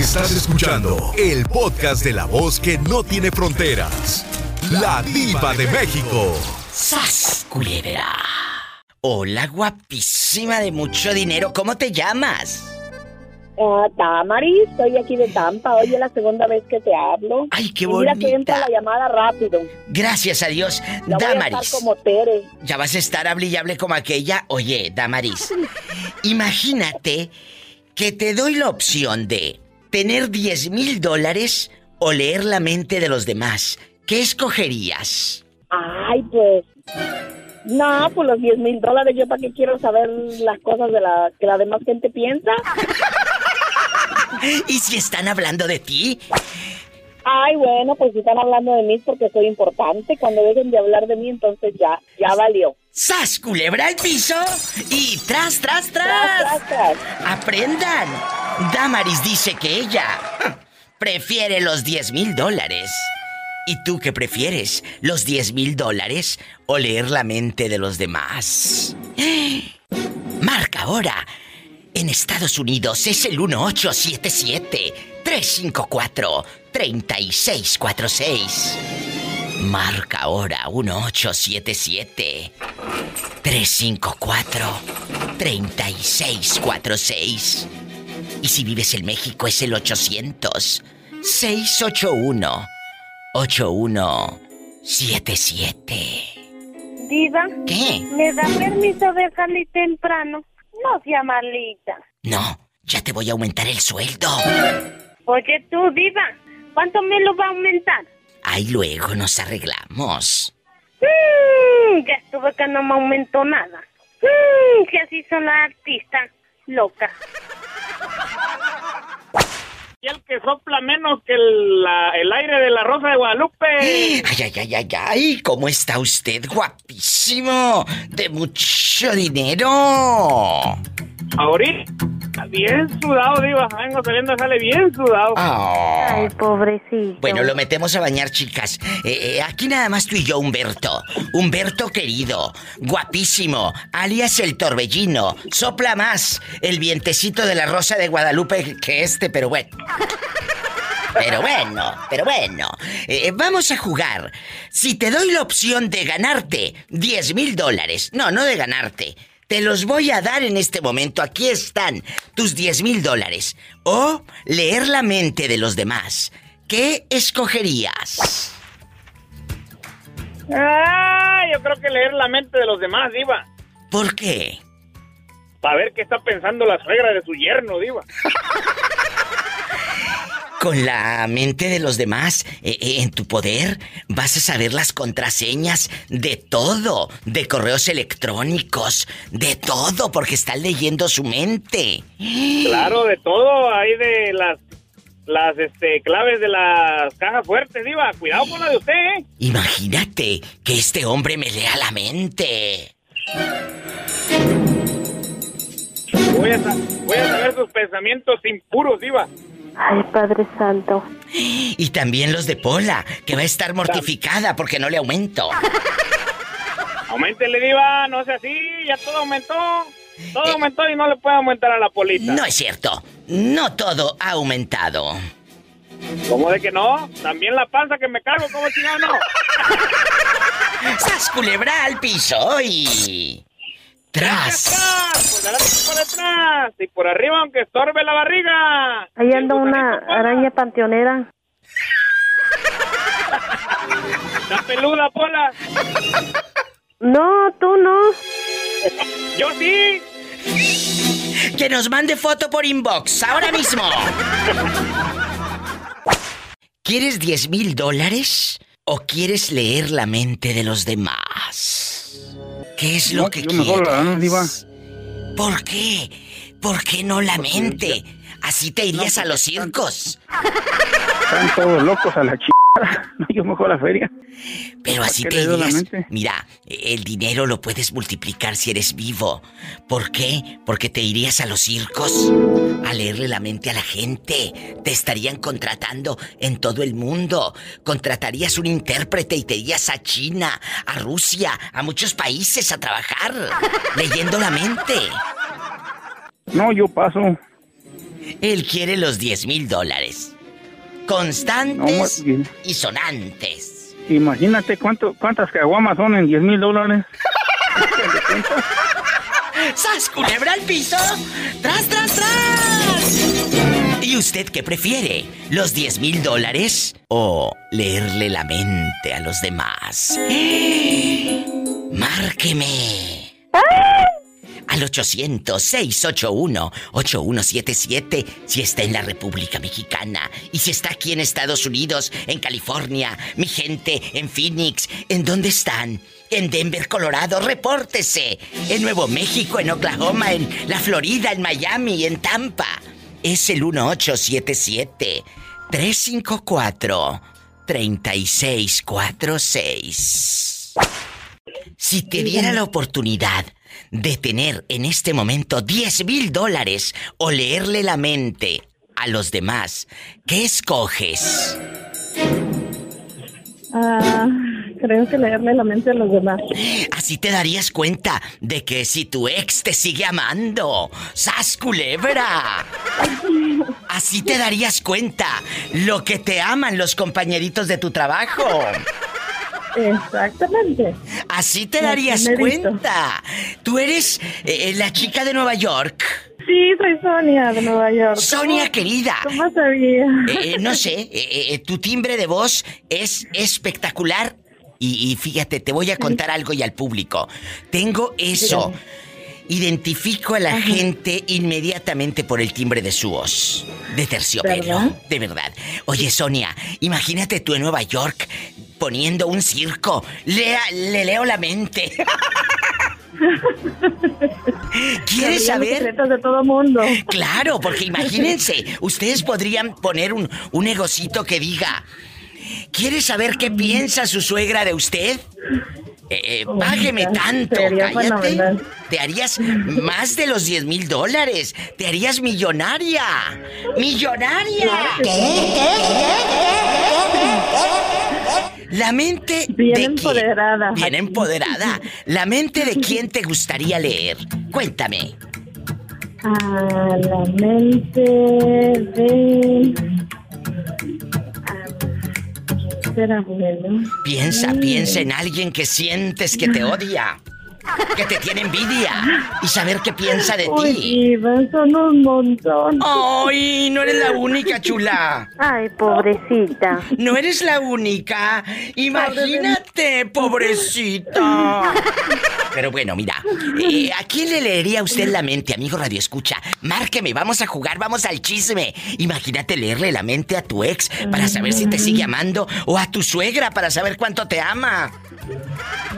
Estás escuchando el podcast de la voz que no tiene fronteras. La diva de México. ¡Sas, culebra! Hola, guapísima de mucho dinero. ¿Cómo te llamas? Ah, Tamaris, estoy aquí de Tampa. Hoy es la segunda vez que te hablo. Ay, qué Y Mira que entra bonita. la llamada rápido. Gracias a Dios. Ya voy a Damaris. estar como Tere. Ya vas a estar hable y hable como aquella. Oye, Damaris, imagínate que te doy la opción de tener 10 mil dólares o leer la mente de los demás. ¿Qué escogerías? Ay, pues. No, pues los 10 mil dólares. Yo para qué quiero saber las cosas de la que la demás gente piensa. ¿Y si están hablando de ti? Ay, bueno, pues si están hablando de mí es porque soy importante. Cuando dejen de hablar de mí, entonces ya, ya valió. ¡Sas, culebra al piso! Y tras, tras, tras. Tras, tras, tras. Aprendan. Damaris dice que ella prefiere los 10 mil dólares. ¿Y tú qué prefieres? ¿Los 10 mil dólares o leer la mente de los demás? Marca ahora. En Estados Unidos es el 1877-354-3646. Marca ahora 1877-354-3646. Y si vives en México es el 800-681-8177. Diva, ¿Qué? ¿me da permiso de salir temprano? No sea malita. No, ya te voy a aumentar el sueldo. Oye tú, Diva, ¿cuánto me lo va a aumentar? Ahí luego nos arreglamos. Mm, ya estuve que no me aumentó nada. Mm, que así son las artistas. Loca. Y el que sopla menos que el, la- el aire de la Rosa de Guadalupe. Ay, ay, ay, ay, ay, ¿cómo está usted? Guapísimo, de mucho dinero. Ahorita, bien sudado, diva. Vengo saliendo, sale bien sudado. Ah. Ay, pobrecito. Bueno, lo metemos a bañar, chicas. Eh, eh, aquí nada más tú y yo, Humberto. Humberto querido, guapísimo, alias el torbellino. Sopla más el vientecito de la rosa de Guadalupe que este, pero bueno. Pero bueno, pero bueno. Eh, vamos a jugar. Si te doy la opción de ganarte 10 mil dólares, no, no de ganarte. Te los voy a dar en este momento. Aquí están tus 10 mil dólares. O leer la mente de los demás. ¿Qué escogerías? Ah, yo creo que leer la mente de los demás, diva. ¿Por qué? Para ver qué está pensando la suegra de su yerno, diva. Con la mente de los demás eh, eh, en tu poder, vas a saber las contraseñas de todo, de correos electrónicos, de todo, porque están leyendo su mente. Claro, de todo, ahí de las las este claves de las cajas fuertes, diva. Cuidado con la de usted, ¿eh? Imagínate que este hombre me lea la mente. Voy a, voy a saber sus pensamientos impuros, diva. Ay, Padre Santo. Y también los de Pola, que va a estar mortificada porque no le aumento. Aumentele, diva, no sea así, ya todo aumentó. Todo aumentó y no le puede aumentar a la polita. No es cierto. No todo ha aumentado. ¿Cómo de que no? También la panza que me cargo, ¿cómo chingado no? ¡Sas culebra al piso y... ¡Tras! Atrás, pues por detrás. Y por arriba, aunque estorbe la barriga. Ahí anda una araña panteonera. La peluda, Pola. No, tú no. Yo sí. Que nos mande foto por inbox, ahora mismo. ¿Quieres 10 mil dólares o quieres leer la mente de los demás? ¿Qué es lo No, que yo quieres? mejor la gano, diva. ¿Por qué? ¿Por qué no la mente? Así te irías a los circos. Están todos locos a la ch... No, yo mejor la feria. Pero así te le doy la irías. mente? Mira, el dinero lo puedes multiplicar si eres vivo. ¿Por qué? Porque te irías a los circos a leerle la mente a la gente. Te estarían contratando en todo el mundo. Contratarías un intérprete y te irías a China, a Rusia, a muchos países a trabajar leyendo la mente. No, yo paso. Él quiere los 10 mil dólares. Constantes y sonantes. Imagínate cuánto, cuántas caguamas son en 10 mil dólares. ¡Sas, culebra al piso! ¡Tras, tras, tras! ¿Y usted qué prefiere? ¿Los 10 mil dólares o leerle la mente a los demás? ¡Márqueme! Al 800-681-8177 si está en la República Mexicana y si está aquí en Estados Unidos, en California, mi gente, en Phoenix, ¿en dónde están? En Denver, Colorado, repórtese. En Nuevo México, en Oklahoma, en la Florida, en Miami, en Tampa. Es el 1877 354 3646. Si te diera la oportunidad de tener en este momento 10 mil dólares o leerle la mente a los demás, ¿qué escoges? Ah, creo que leerle la mente a los demás. Así te darías cuenta de que si tu ex te sigue amando, ¡sas culebra! Así te darías cuenta lo que te aman los compañeritos de tu trabajo. Exactamente. Así te darías cuenta. Tú eres eh, la chica de Nueva York. Sí, soy Sonia de Nueva York. Sonia querida. ¿Cómo sabía? Eh, no sé, eh, tu timbre de voz es espectacular. Y, y, fíjate, te voy a contar algo y al público. Tengo eso. Identifico a la gente inmediatamente por el timbre de su voz. De terciopelo. De verdad. Oye, Sonia, imagínate tú en Nueva York poniendo un circo. Lea, le leo la mente. ¿Quieres saber? de todo mundo. Claro, porque imagínense, ustedes podrían poner un, un negocito que diga, ¿quieres saber qué piensa su suegra de usted? Eh, eh, págueme tanto, cállate. Te harías más de los 10 mil dólares. Te harías millonaria. ¡Millonaria! La mente bien de empoderada. Bien empoderada. La mente de quién te gustaría leer. Cuéntame. A la mente de será bueno? Piensa, piensa en alguien que sientes que te odia que te tiene envidia y saber qué piensa de Uy, ti. son un montón. Ay, no eres la única, chula. Ay, pobrecita. No eres la única. Imagínate, pobrecita. Pero bueno, mira, eh, ¿a quién le leería usted la mente, amigo Radio Escucha? Márqueme, vamos a jugar, vamos al chisme. Imagínate leerle la mente a tu ex para saber si te sigue amando o a tu suegra para saber cuánto te ama.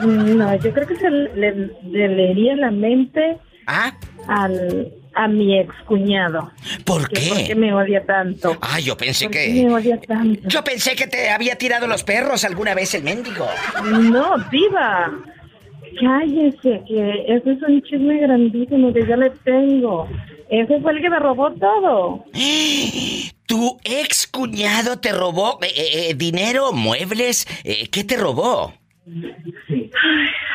No, yo creo que se le, leería la mente ¿Ah? al, a mi ex cuñado. ¿Por qué? ¿Por qué me odia tanto? Ah, yo pensé ¿Por que. Qué me odia tanto? Yo pensé que te había tirado los perros alguna vez el mendigo. No, diva. Cállese, que ese es un chisme grandísimo que yo le tengo. Ese fue el que me robó todo. ¿Tu ex cuñado te robó eh, eh, eh, dinero, muebles? ¿Qué te robó?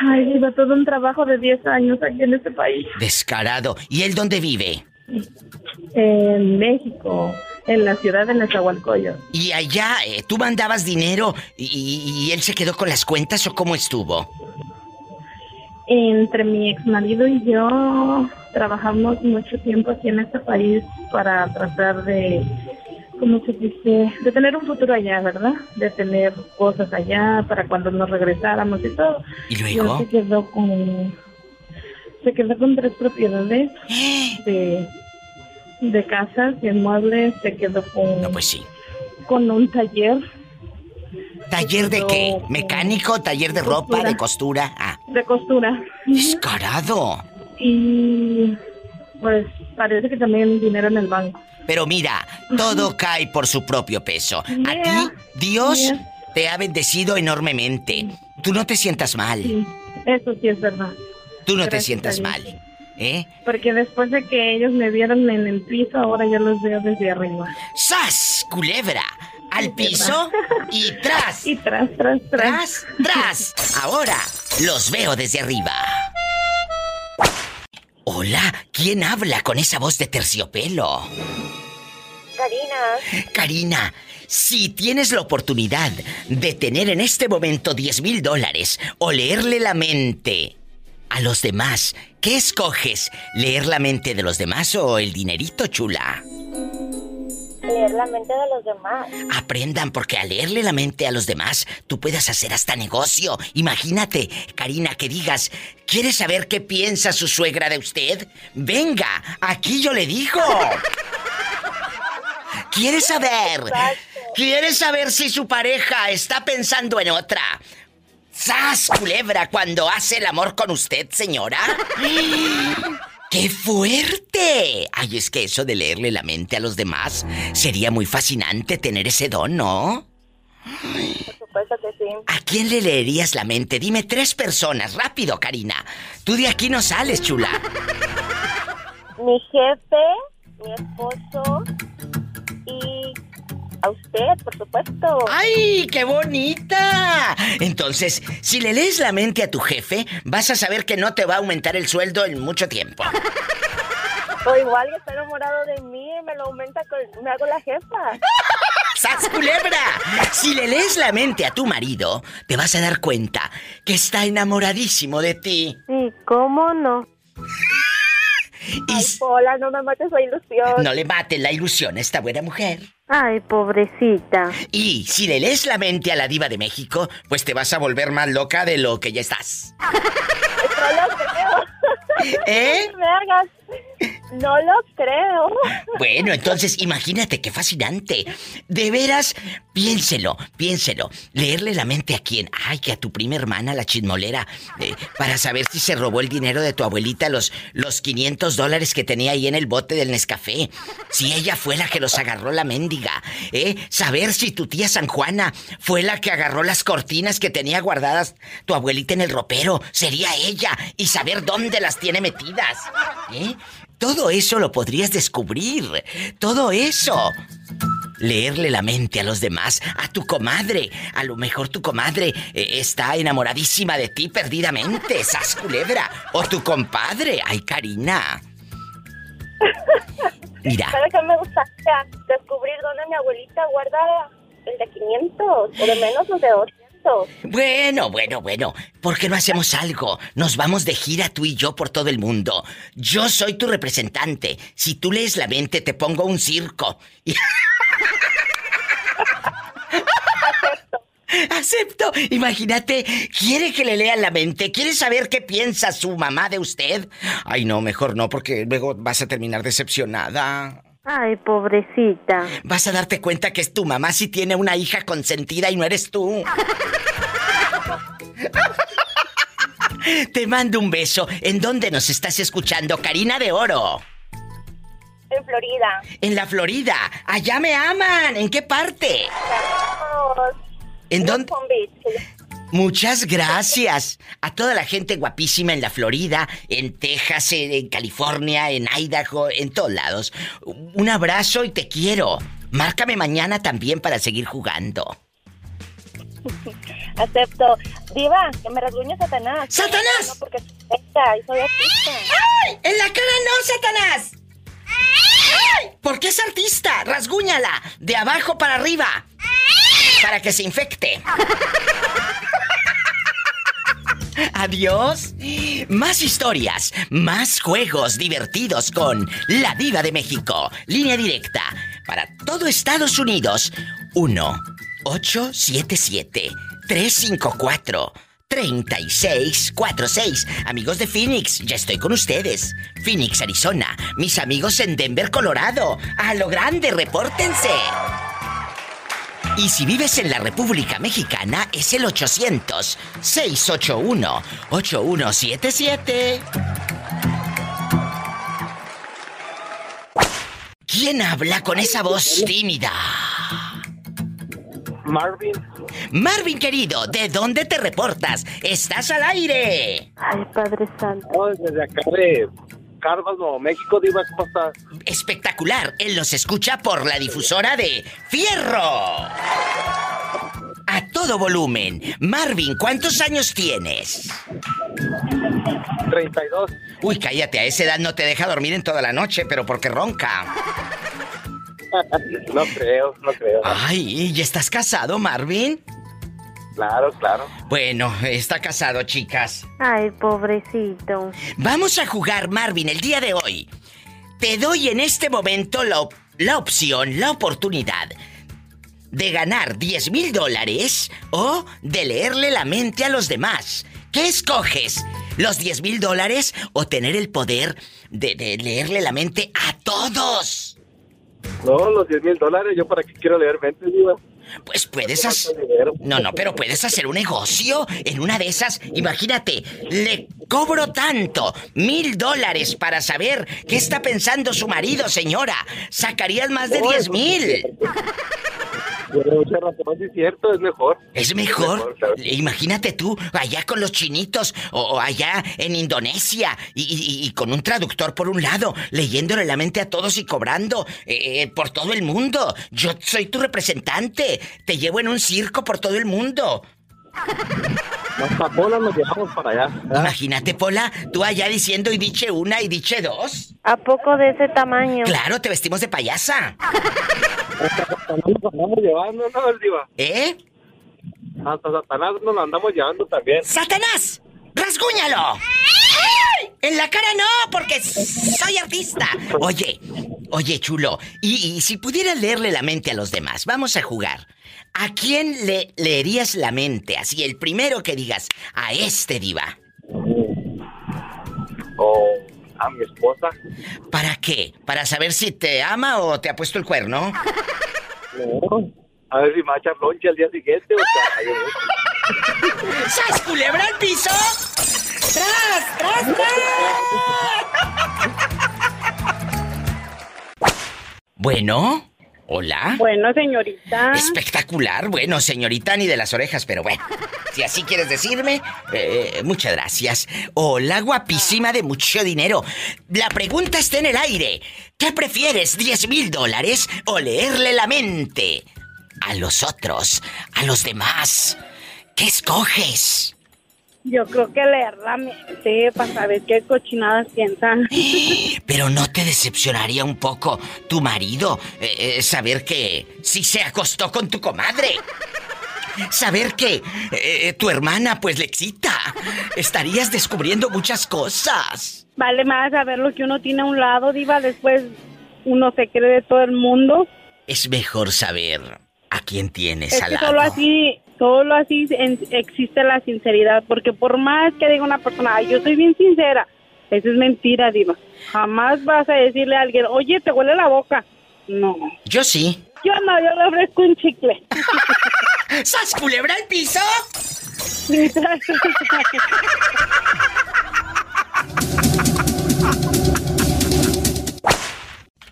Ay, iba todo un trabajo de 10 años aquí en este país. Descarado. ¿Y él dónde vive? En México, en la ciudad de Nezahualcóyotl. ¿Y allá eh, tú mandabas dinero y, y, él se quedó con las cuentas o cómo estuvo? Entre mi ex marido y yo trabajamos mucho tiempo aquí en este país para tratar de como se dice, de tener un futuro allá, ¿verdad? De tener cosas allá para cuando nos regresáramos y todo. ¿Y luego? se quedó con, se quedó con tres propiedades de, de casas, de muebles, se quedó con... No, pues sí. Con un taller. ¿Taller de qué? ¿Mecánico? ¿Taller de ropa? ¿De costura? Ah. De costura. Descarado. Y pues parece que también dinero en el banco. Pero mira, todo cae por su propio peso. A ti, Dios te ha bendecido enormemente. Tú no te sientas mal. Sí, eso sí es verdad. Tú no te sientas mal. ¿Eh? Porque después de que ellos me vieron en el piso, ahora yo los veo desde arriba. ¡Sas! Culebra. Al piso y tras. Y tras, tras, tras. Tras, tras. Ahora los veo desde arriba. Hola, ¿quién habla con esa voz de terciopelo? Karina. Karina, si tienes la oportunidad de tener en este momento 10 mil dólares o leerle la mente a los demás, ¿qué escoges? ¿Leer la mente de los demás o el dinerito, chula? Leer la mente de los demás. Aprendan, porque al leerle la mente a los demás, tú puedes hacer hasta negocio. Imagínate, Karina, que digas, ¿quieres saber qué piensa su suegra de usted? Venga, aquí yo le digo. ¿Quieres saber? ¿Quieres saber si su pareja está pensando en otra? ¡Sas, culebra, cuando hace el amor con usted, señora! ¡Qué fuerte! Ay, es que eso de leerle la mente a los demás sería muy fascinante tener ese don, ¿no? Por supuesto que sí. ¿A quién le leerías la mente? Dime tres personas, rápido, Karina. Tú de aquí no sales, chula. Mi jefe, mi esposo y a usted, por supuesto. ¡Ay, qué bonita! Entonces, si le lees la mente a tu jefe, vas a saber que no te va a aumentar el sueldo en mucho tiempo. O igual que está enamorado de mí, me lo aumenta con... me hago la jefa. ¡Sas culebra! Si le lees la mente a tu marido, te vas a dar cuenta que está enamoradísimo de ti. Sí, ¿cómo no? Y Ay, s- Pola, no me mates la ilusión. no le mate la ilusión a esta buena mujer. Ay, pobrecita. Y si le lees la mente a la diva de México, pues te vas a volver más loca de lo que ya estás. ¿Eh? No me hagas. No lo creo. Bueno, entonces imagínate qué fascinante. De veras, piénselo, piénselo. Leerle la mente a quién. Ay, que a tu prima hermana, la chismolera, eh, para saber si se robó el dinero de tu abuelita, los, los 500 dólares que tenía ahí en el bote del Nescafé. Si ella fue la que los agarró la mendiga. ¿Eh? Saber si tu tía San Juana fue la que agarró las cortinas que tenía guardadas tu abuelita en el ropero. Sería ella. Y saber dónde las tiene metidas. ¿Eh? Todo eso lo podrías descubrir. Todo eso. Leerle la mente a los demás, a tu comadre. A lo mejor tu comadre eh, está enamoradísima de ti perdidamente, sas culebra. O tu compadre. Ay, Karina. Mira, ¿Sabes qué me gustaría? Descubrir dónde mi abuelita guarda el de 500 o de menos o de 200. Bueno, bueno, bueno. ¿Por qué no hacemos algo? Nos vamos de gira tú y yo por todo el mundo. Yo soy tu representante. Si tú lees la mente, te pongo un circo. Y- Acepto. Imagínate, quiere que le lean la mente, quiere saber qué piensa su mamá de usted. Ay, no, mejor no, porque luego vas a terminar decepcionada. Ay, pobrecita. Vas a darte cuenta que es tu mamá si tiene una hija consentida y no eres tú. Te mando un beso. ¿En dónde nos estás escuchando, Karina de Oro? En Florida. En la Florida. Allá me aman. ¿En qué parte? ¿En dónde? Palm Beach. Muchas gracias a toda la gente guapísima en la Florida, en Texas, en, California, en Idaho, en todos lados. Un abrazo y te quiero. Márcame mañana también para seguir jugando. Acepto. Diva, que me rasguñe Satanás. ¡Satanás! No, porque soy y soy artista. ¡Ay! ¡En la cara no, Satanás! ¡Ay! ¿Por qué es artista? Rasguñala, de abajo para arriba. Para que se infecte. Adiós. Más historias, más juegos divertidos con La Diva de México. Línea directa para todo Estados Unidos. 1 877 354 3646. Amigos de Phoenix, ya estoy con ustedes. Phoenix, Arizona. Mis amigos en Denver, Colorado. A lo grande, repórtense. Y si vives en la República Mexicana, es el 800-681-8177. ¿Quién habla con esa voz tímida? Marvin. Marvin querido, ¿de dónde te reportas? ¡Estás al aire! Ay, Padre Santo. Oh, desde acá de Carvas, Nuevo México, Diva, ¿cómo estás? Espectacular, él los escucha por la difusora de Fierro. A todo volumen. Marvin, ¿cuántos años tienes? 32. Uy, cállate, a esa edad no te deja dormir en toda la noche, pero porque ronca. no creo, no creo. Ay, ¿y estás casado, Marvin? Claro, claro. Bueno, está casado, chicas. Ay, pobrecito. Vamos a jugar, Marvin, el día de hoy. Te doy en este momento la, op- la opción, la oportunidad de ganar 10 mil dólares o de leerle la mente a los demás. ¿Qué escoges? ¿Los 10 mil dólares o tener el poder de, de leerle la mente a todos? No, los 10 mil dólares, ¿yo para qué quiero leer mentes, Diva? Pues puedes hacer... No, no, pero puedes hacer un negocio. En una de esas, imagínate, le cobro tanto, mil dólares para saber qué está pensando su marido, señora. Sacarías más de diez mil. Tiene mucha razón, sí es cierto, es mejor. Es mejor. claro. Imagínate tú, allá con los chinitos o, o allá en Indonesia y, y- y con un traductor por un lado, leyéndole la mente a todos y cobrando eh, eh, por todo el mundo. Yo soy tu representante. Te llevo en un circo por todo el mundo. Las papolas nos llevamos para allá. ¿verdad? Imagínate, Pola, tú allá diciendo y diche una y diche dos. ¿A poco de ese tamaño? Claro, te vestimos de payasa. Hasta Satanás nos andamos llevando, ¿no, el Diva? ¿Eh? Hasta Satanás nos lo andamos llevando también. ¡Satanás! ¡Rasguñalo! En la cara no, porque soy artista. Oye, oye, chulo, y, y si pudieras leerle la mente a los demás, vamos a jugar. ¿A quién le leerías la mente? Así, el primero que digas, a este diva. O a mi esposa. ¿Para qué? ¿Para saber si te ama o te ha puesto el cuerno? No. A ver si me va a echar al día siguiente o sea, ¡Sas, culebra al piso! ¡Tras, tras, tras! Bueno, hola. Bueno, señorita. Espectacular, bueno, señorita, ni de las orejas, pero bueno. Si así quieres decirme, eh, muchas gracias. Hola, guapísima de mucho dinero. La pregunta está en el aire. ¿Qué prefieres, 10 mil dólares o leerle la mente? A los otros, a los demás. ¿Qué escoges? Yo creo que leer la mente para saber qué cochinadas piensan. Pero no te decepcionaría un poco tu marido eh, eh, saber que sí se acostó con tu comadre. Saber que eh, tu hermana pues le excita. Estarías descubriendo muchas cosas. Vale más saber lo que uno tiene a un lado, diva, después uno se cree de todo el mundo. Es mejor saber a quién tienes Es al que lado. solo así, solo así en- existe la sinceridad, porque por más que diga una persona, "Ay, yo soy bien sincera, eso es mentira, diva. Jamás vas a decirle a alguien, oye, te huele la boca. No. Yo sí. Yo no, yo le ofrezco un chicle. ¡Sas culebra al piso!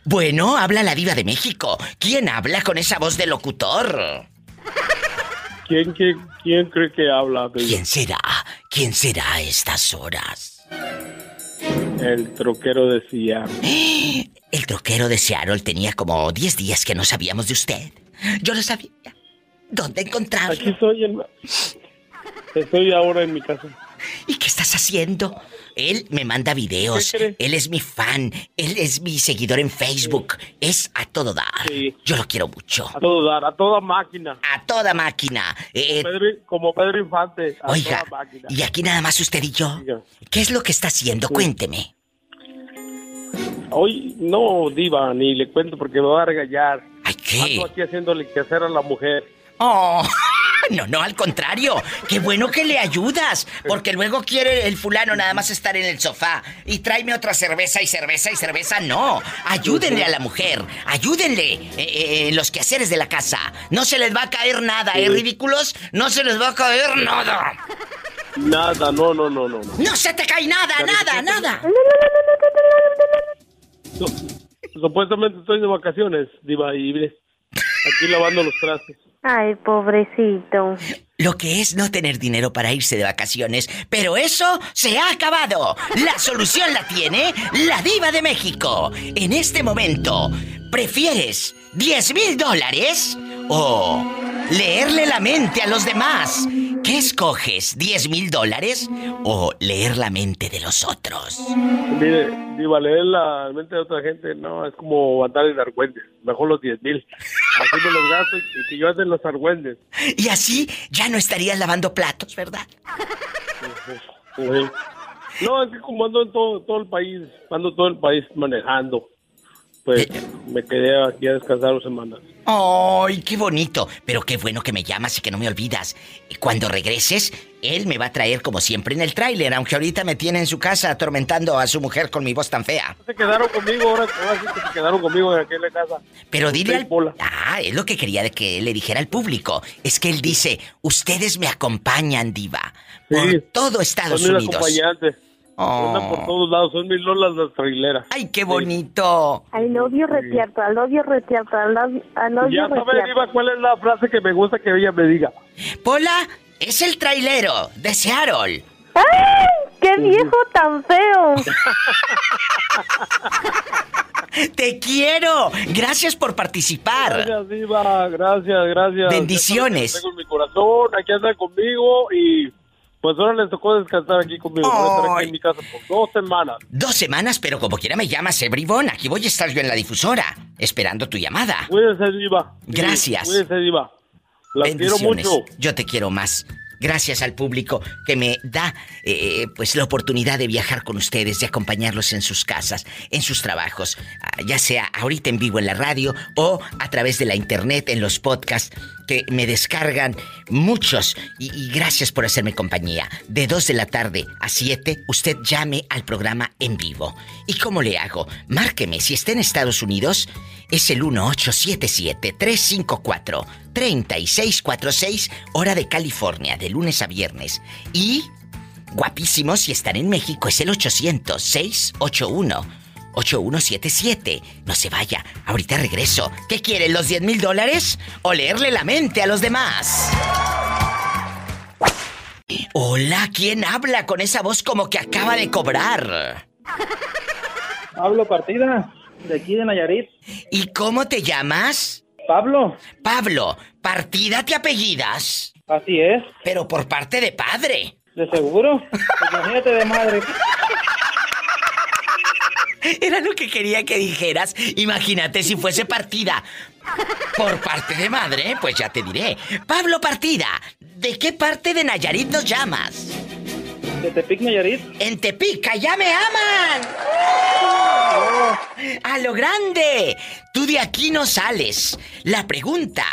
Bueno, habla la diva de México. ¿Quién habla con esa voz de locutor? ¿Quién, quién, quién cree que habla? Bella? ¿Quién será? ¿Quién será a estas horas? El troquero decía. El troquero de Seattle tenía como 10 días que no sabíamos de usted. Yo lo sabía. ¿Dónde Aquí encontrarlo? estoy en... Estoy ahora en mi casa. ¿Y qué estás haciendo? Él me manda videos. Él es mi fan. Él es mi seguidor en Facebook. Es a todo dar. Sí. Yo lo quiero mucho. A todo dar, a toda máquina. A toda máquina. Eh, eh, Pedro- como Pedro Infante. A oiga, toda máquina. y aquí nada más usted y yo. ¿Qué es lo que está haciendo? Cuénteme. Hoy no, diva, ni le cuento porque me va a regañar. Ay, ¿qué? Ando aquí haciéndole que hacer a la mujer. Oh, no, no, al contrario. Qué bueno que le ayudas. Porque luego quiere el fulano nada más estar en el sofá. Y tráeme otra cerveza y cerveza y cerveza. No. Ayúdenle a la mujer. Ayúdenle eh, eh, los quehaceres de la casa. No se les va a caer nada, ¿eh, ridículos? No se les va a caer nada. Nada, no, no, no, no. no. No se te cae nada, nada, nada. Su- Supuestamente estoy de vacaciones, diva, y aquí lavando los trastes. Ay, pobrecito. Lo que es no tener dinero para irse de vacaciones, pero eso se ha acabado. La solución la tiene la diva de México. En este momento, ¿prefieres 10 mil dólares o leerle la mente a los demás? ¿Qué escoges? ¿10 mil dólares o leer la mente de los otros? Mire, Diva, leer la mente de otra gente, no, es como andar en argüendes. Mejor los 10 mil. Así me los gasto y que yo ande en los argüendes. Y así ya no estarías lavando platos, ¿verdad? No, es que como ando en todo, todo el país, ando todo el país manejando, pues me quedé aquí a descansar dos semanas. ¡Ay, qué bonito! Pero qué bueno que me llamas y que no me olvidas. Cuando regreses, él me va a traer como siempre en el tráiler, aunque ahorita me tiene en su casa atormentando a su mujer con mi voz tan fea. Se quedaron conmigo, ahora, ahora sí que se quedaron conmigo en aquella casa. Pero dile al... Ah, es lo que quería de que le dijera al público. Es que él dice, ustedes me acompañan, diva. Por Sí, todo Estados Unidos. acompañantes. Oh. Andan por todos lados, son mis lolas las traileras. ¡Ay, qué bonito! Love you, retierto, love you, retierto, I love Ya retierto. Diva, cuál es la frase que me gusta que ella me diga. Pola es el trailero de Seattle. ¡Ay! ¡Qué viejo tan feo! ¡Te quiero! Gracias por participar. Gracias, Diva, gracias, gracias. Bendiciones. Tengo en mi corazón, aquí anda conmigo y pues ahora les tocó descansar aquí conmigo. Voy a estar aquí en mi casa por dos semanas. Dos semanas, pero como quiera me llamas, eh, bribón. Aquí voy a estar yo en la difusora, esperando tu llamada. Cuídense, Diva. Gracias. Cuídense, Diva. Las quiero mucho. Yo te quiero más. Gracias al público que me da eh, pues la oportunidad de viajar con ustedes, de acompañarlos en sus casas, en sus trabajos, ah, ya sea ahorita en vivo en la radio o a través de la internet en los podcasts que me descargan muchos y, y gracias por hacerme compañía. De 2 de la tarde a 7 usted llame al programa en vivo. ¿Y cómo le hago? Márqueme si está en Estados Unidos es el 1877-354-3646, hora de California, de lunes a viernes. Y, guapísimos, si están en México, es el 800-681-8177. No se vaya, ahorita regreso. ¿Qué quieren, los 10 mil dólares? ¿O leerle la mente a los demás? Hola, ¿quién habla con esa voz como que acaba de cobrar? Hablo partida de aquí de Nayarit. ¿Y cómo te llamas? Pablo, Pablo, partida te apellidas, así es, pero por parte de padre. de seguro. Pues imagínate de madre. Era lo que quería que dijeras. Imagínate si fuese partida. Por parte de madre, pues ya te diré. Pablo Partida, ¿de qué parte de Nayarit nos llamas? De Tepic, Nayarit. En Tepica, ya me aman. A lo grande. Tú de aquí no sales. La pregunta,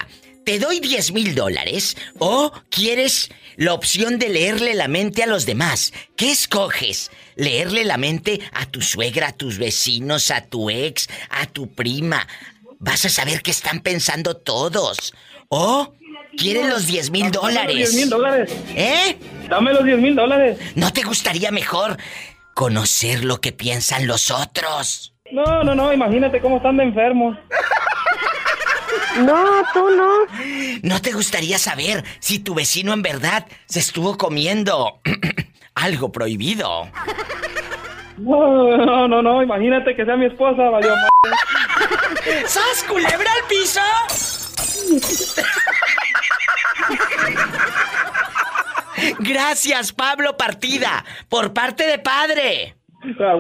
¿te doy 10 mil dólares o quieres la opción de leerle la mente a los demás? ¿Qué escoges? ¿Leerle la mente a tu suegra, a tus vecinos, a tu ex, a tu prima? Vas a saber qué están pensando todos. ¿O quieren los 10 mil Dame los 10 dólares? mil dólares. ¿Eh? Dame los 10 mil dólares. ¿No te gustaría mejor conocer lo que piensan los otros? No, no, no, imagínate cómo están de enfermos. No, tú no. ¿No te gustaría saber si tu vecino en verdad se estuvo comiendo algo prohibido? No, no, no, no, imagínate que sea mi esposa, valió madre. ¡Sas, culebra al piso! Gracias, Pablo Partida, por parte de padre. Ah.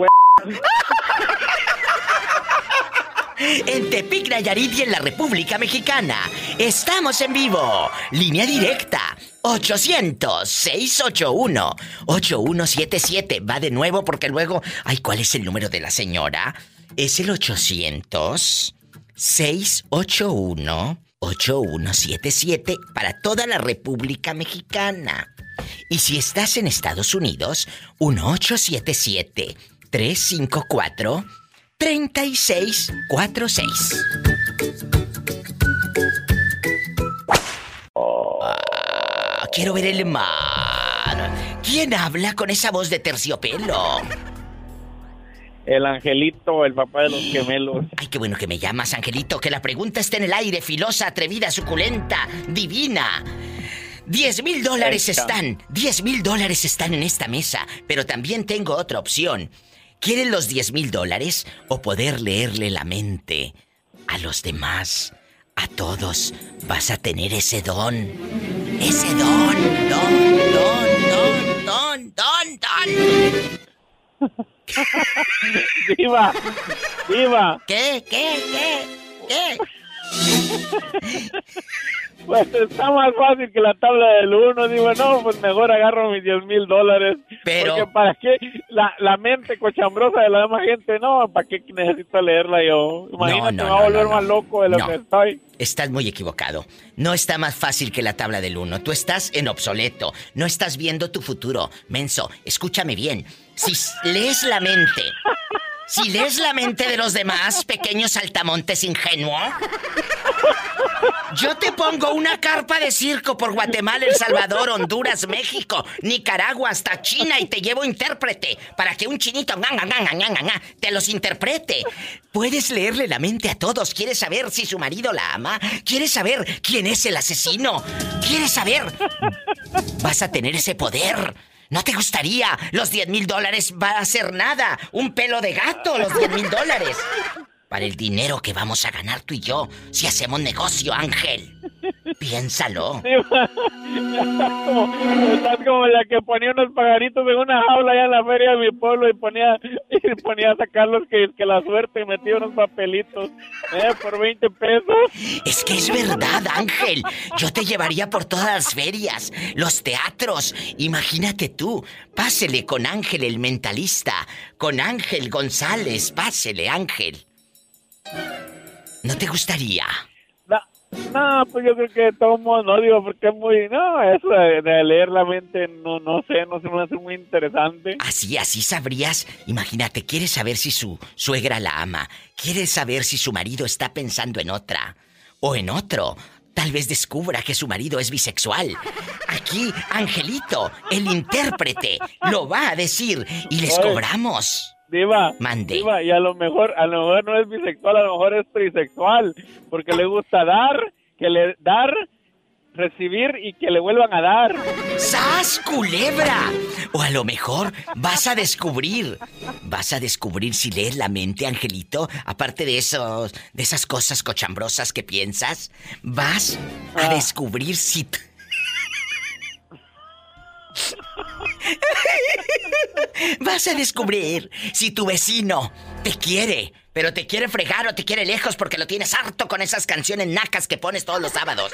En Tepic, Nayarit y en la República Mexicana. Estamos en vivo. Línea directa. 800-681-8177. Va de nuevo porque luego... Ay, ¿cuál es el número de la señora? Es el 800-681-8177 para toda la República Mexicana. Y si estás en Estados Unidos, 1877 354 3646. Ah, quiero ver el mar. ¿Quién habla con esa voz de terciopelo? El angelito, el papá de los gemelos. Ay, qué bueno que me llamas, Angelito, que la pregunta está en el aire, filosa, atrevida, suculenta, divina. Diez mil dólares están, diez mil dólares están en esta mesa, pero también tengo otra opción. ¿Quieren los diez mil dólares o poder leerle la mente a los demás? A todos vas a tener ese don. Ese don, don, don, don, don, don, don. Diva, diva. ¿Qué? ¿Qué? ¿Qué? ¿Qué? Pues está más fácil que la tabla del uno. Digo, no, pues mejor agarro mis 10 mil dólares. Pero- Porque para qué la, la mente cochambrosa de la demás gente, no, ¿para qué necesito leerla yo? Imagínate, no, me va a no, volver no, no. más loco de lo No. que estoy. Estás muy equivocado. No está más fácil que la tabla del uno. Tú estás en obsoleto. No estás viendo tu futuro. Menso, escúchame bien. Si lees la mente, si lees la mente de los demás, pequeños saltamontes ingenuo, yo te pongo una carpa de circo por Guatemala, El Salvador, Honduras, México, Nicaragua, hasta China y te llevo intérprete para que un chinito te los interprete. Puedes leerle la mente a todos. ¿Quieres saber si su marido la ama? ¿Quieres saber quién es el asesino? ¿Quieres saber? Vas a tener ese poder. ¿No te gustaría? Los 10 mil dólares va a ser nada. Un pelo de gato, los 10 mil dólares. Para el dinero que vamos a ganar tú y yo si hacemos negocio, Ángel. Piénsalo. Estás como, estás como la que ponía unos pagaritos en una jaula allá en la feria de mi pueblo y ponía, y ponía a sacarlos que, que la suerte y metía unos papelitos eh, por 20 pesos. Es que es verdad, Ángel. Yo te llevaría por todas las ferias, los teatros. Imagínate tú. Pásele con Ángel el mentalista, con Ángel González. Pásele, Ángel. ¿No te gustaría? No, no, pues yo creo que modos no digo porque es muy, no, eso de, de leer la mente no, no sé, no se me hace muy interesante. Así, así sabrías. Imagínate, quieres saber si su suegra la ama. Quieres saber si su marido está pensando en otra. O en otro. Tal vez descubra que su marido es bisexual. Aquí, Angelito, el intérprete, lo va a decir y les cobramos. Diva, Mande. Diva, y a lo mejor, a lo mejor no es bisexual, a lo mejor es trisexual, porque le gusta dar, que le dar, recibir y que le vuelvan a dar. ¡Sas, culebra! O a lo mejor vas a descubrir, vas a descubrir si lees la mente, Angelito, aparte de esos, de esas cosas cochambrosas que piensas, vas a Ah. descubrir si Vas a descubrir si tu vecino te quiere, pero te quiere fregar o te quiere lejos porque lo tienes harto con esas canciones nacas que pones todos los sábados.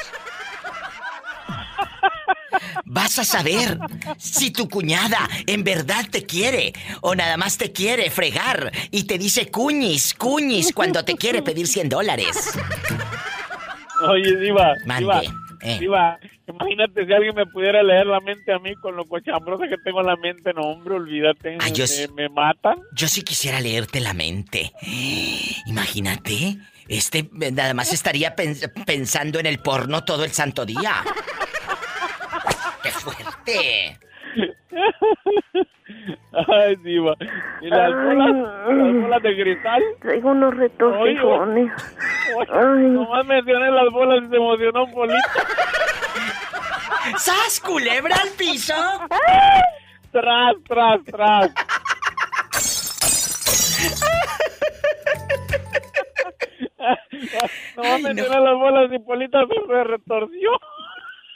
Vas a saber si tu cuñada en verdad te quiere o nada más te quiere fregar y te dice cuñis, cuñis cuando te quiere pedir 100 dólares. Oye, Diva, Mande, Diva, eh. Imagínate si alguien me pudiera leer la mente a mí con lo cochambrosa que tengo en la mente, no, hombre, olvídate, yo me, sí. me matan. Yo sí quisiera leerte la mente. Imagínate, este nada más estaría pens- pensando en el porno todo el santo día. ¡Qué fuerte! Ay, Diva, y las bolas, las bolas de cristal. Traigo unos retorcijones. Nomás mencioné las bolas y se emocionó un bolito. ¡Sas, culebra al piso! Tras, tras, tras. Nomás Ay, no. mencioné las bolas y Polita se retorció.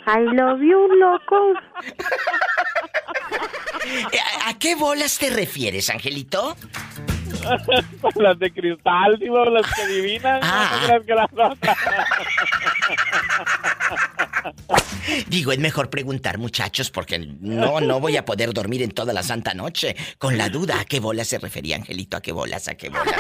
I love you, loco. Eh, ¿A, qué bolas te refieres, Angelito? las de cristal, digo, las que adivinan. Ah. Digo, es mejor preguntar, muchachos, porque no, no voy a poder dormir en toda la santa noche con la duda. ¿A qué bolas se refería, Angelito? ¿A qué bolas? ¿A qué bolas?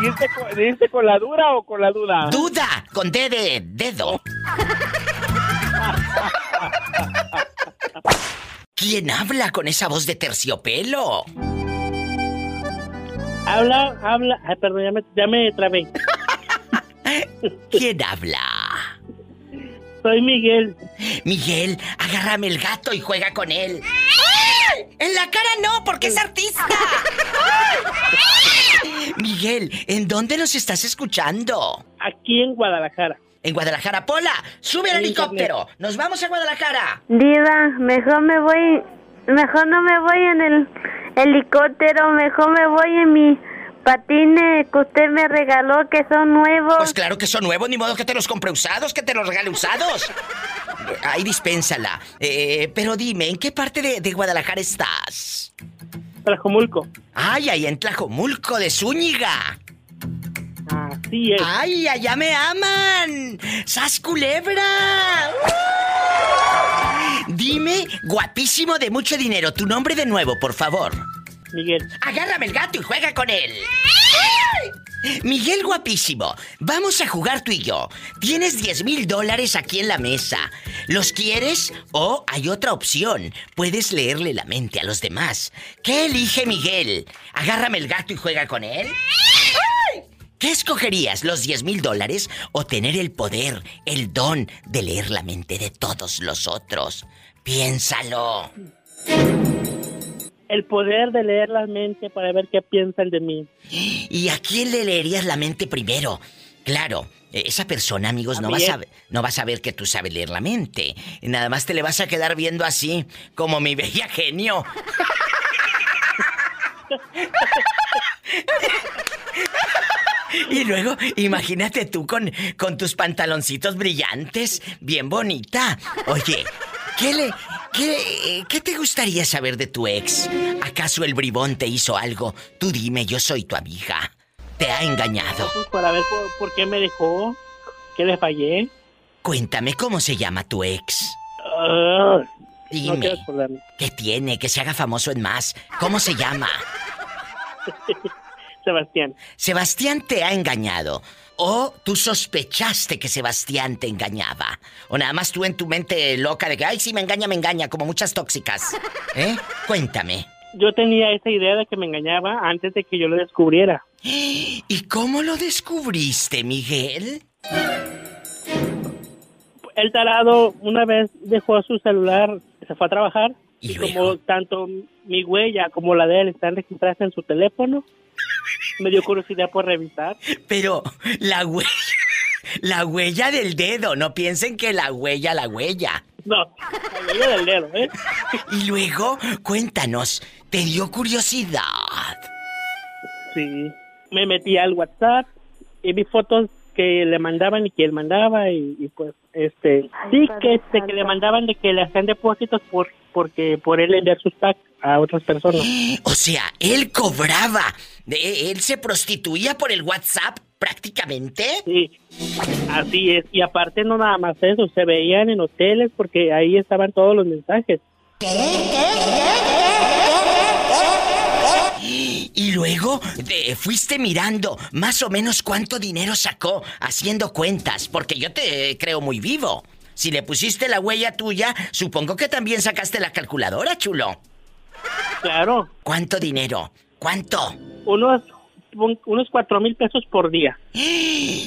¿Dijiste, con- dijiste con la dura o con la duda? ¡Duda! Con D de dedo. ¿Quién habla con esa voz de terciopelo? Habla, habla. Ay, perdón, ya me, ya me trabé. ¿Quién habla? Soy Miguel. Miguel, agárrame el gato y juega con él. En la cara no, porque es artista. Miguel, ¿en dónde nos estás escuchando? Aquí en Guadalajara. En Guadalajara. Pola, sube al helicóptero. Nos vamos a Guadalajara. Diva, mejor me voy, mejor no me voy en el helicóptero, mejor me voy en mi patines que usted me regaló que son nuevos. Pues claro que son nuevos, ni modo que te los compre usados, que te los regale usados. Ahí dispénsala. Eh, pero dime, ¿en qué parte de, de Guadalajara estás? Tlajomulco. Ay, ahí en Tlajomulco de Zúñiga. Así es. ¡Ay, allá me aman! ¡Sas culebra! Dime, guapísimo de mucho dinero, tu nombre de nuevo, por favor. Miguel. Agárrame el gato y juega con él. Miguel guapísimo, vamos a jugar tú y yo. Tienes 10 mil dólares aquí en la mesa. ¿Los quieres? O hay otra opción. Puedes leerle la mente a los demás. ¿Qué elige Miguel? Agárrame el gato y juega con él. ¿Qué escogerías, los 10 mil dólares o tener el poder, el don de leer la mente de todos los otros? Piénsalo. El poder de leer la mente para ver qué piensan de mí. ¿Y a quién le leerías la mente primero? Claro, esa persona, amigos, no va, a no va a saber que tú sabes leer la mente. Nada más te le vas a quedar viendo así, como mi bella genio. Y luego, imagínate tú con, con tus pantaloncitos brillantes, bien bonita. Oye, ¿qué le. Qué, qué te gustaría saber de tu ex? ¿Acaso el bribón te hizo algo? Tú dime, yo soy tu amiga. ¿Te ha engañado? Pues para ver por, por qué me dejó, qué le fallé. Cuéntame cómo se llama tu ex. Ah, no Dime. acordarme. ¿Qué tiene? Que se haga famoso en más. ¿Cómo se llama? Sebastián. Sebastián te ha engañado. O tú sospechaste que Sebastián te engañaba. O nada más tú en tu mente loca de que, ay, sí, me engaña, me engaña, como muchas tóxicas. ¿Eh? Cuéntame. Yo tenía esa idea de que me engañaba antes de que yo lo descubriera. ¿Y cómo lo descubriste, Miguel? El tarado una vez dejó su celular, se fue a trabajar. Y, como tanto mi huella como la de él están registradas en su teléfono, me dio curiosidad por revisar. Pero la huella. La huella del dedo. No piensen que la huella, la huella. No, la huella del dedo, ¿eh? Y luego, cuéntanos, ¿te dio curiosidad? Sí. Me metí al WhatsApp y vi fotos que le mandaban y que él mandaba y, y pues este sí que este, que le mandaban de que le hacían depósitos por porque por él enviar sus packs a otras personas. O sea, él cobraba. Él se prostituía por el WhatsApp prácticamente. Sí, así es. Y aparte no nada más eso, se veían en hoteles porque ahí estaban todos los mensajes. Y luego te fuiste mirando más o menos cuánto dinero sacó haciendo cuentas, porque yo te creo muy vivo. Si le pusiste la huella tuya, supongo que también sacaste la calculadora, chulo. Claro. ¿Cuánto dinero? ¿Cuánto? Unos un- unos cuatro mil pesos por día.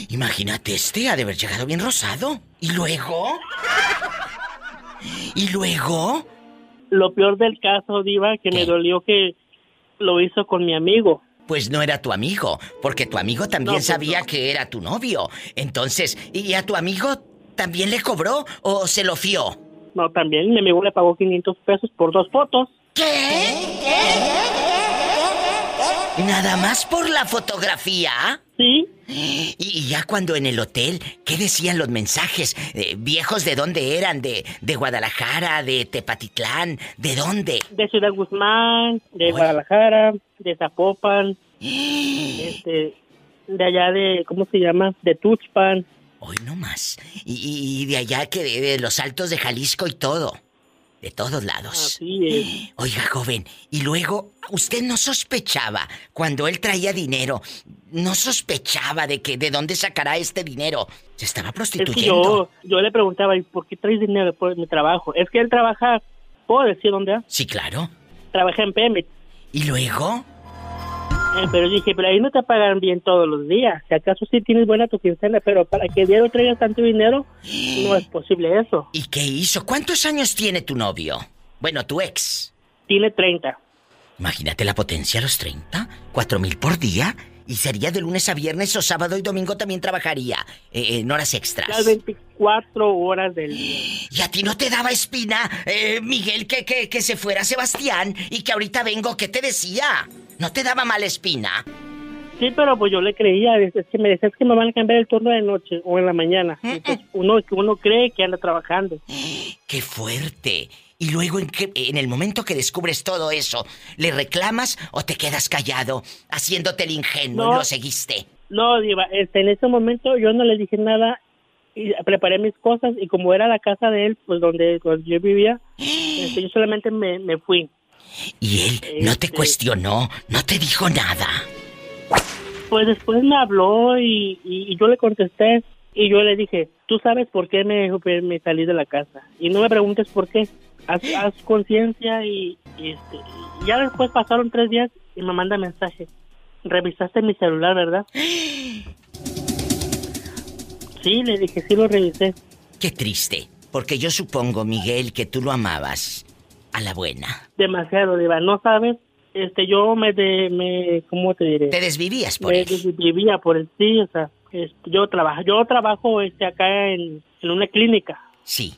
Imagínate, este ha de haber llegado bien rosado. ¿Y luego? ¿Y luego? Lo peor del caso, Diva, que me dolió que lo hizo con mi amigo. Pues no era tu amigo, porque tu amigo también No, pues sabía que era tu novio. Entonces, ¿y a tu amigo también le cobró o se lo fió? No, también mi amigo le pagó 500 pesos por dos fotos. ¿Nada más por la fotografía? Sí. Y, y ya cuando en el hotel, ¿qué decían los mensajes? Eh, ¿Viejos de dónde eran? ¿De, ¿De Guadalajara? ¿De Tepatitlán? ¿De dónde? De Ciudad Guzmán, de Guadalajara, de Zapopan, este, de allá de, ¿cómo se llama? De Tuxpan. Hoy no más. Y, y de allá que de, de los altos de Jalisco y todo. De todos lados. Así es. Oiga, joven, y luego, usted no sospechaba cuando él traía dinero, no sospechaba de que de dónde sacará este dinero. Se estaba Es que prostituyendo. yo, yo le preguntaba, ¿y por qué traes dinero por mi trabajo? Es que él trabaja, ¿puedo decir dónde? Sí, claro. Trabaja en Pemex. ¿Y luego? Eh, pero dije, pero ahí no te pagan bien todos los días. Si acaso sí tienes buena tu quincena, pero para que diario traigas tanto dinero, no es posible eso. ¿Y qué hizo? ¿Cuántos años tiene tu novio? Bueno, tu ex. Tiene 30. Imagínate la potencia a los 30. ¿Cuatro mil por día? Y sería de lunes a viernes o sábado y domingo también trabajaría. eh, en horas extras. Las 24 horas del día. ¿Y a ti no te daba espina, eh, Miguel, que, que, que se fuera Sebastián y que ahorita vengo? ¿Qué te decía? ¿No te daba mala espina? Sí, pero pues yo le creía, es que me decía es que me van a cambiar el turno de noche o en la mañana. Y, pues, uno, uno cree que anda trabajando. ¡Qué fuerte! Y luego, ¿en, en el momento que descubres todo eso, ¿le reclamas o te quedas callado, haciéndote el ingenuo y No. lo seguiste? No, Diva, este, en ese momento yo no le dije nada y preparé mis cosas y como era la casa de él, pues donde, donde yo vivía, este, yo solamente me, me fui. Y él no te Este- cuestionó, no te dijo nada. Pues después me habló y, y- y yo le contesté y yo le dije, tú sabes por qué me, me salí de la casa y no me preguntes por qué. Haz, haz conciencia y, y, este, y ya después pasaron tres días y me manda mensaje. Revisaste mi celular, ¿verdad? Sí, le dije, sí lo revisé. Qué triste, porque yo supongo, Miguel, que tú lo amabas a la buena. Demasiado, Diva. No sabes, este, yo me, de, me ¿cómo te diré? Te desvivías por me él. desvivía por el sí, o sea, este, yo trabajo, yo trabajo este acá en, en una clínica. Sí.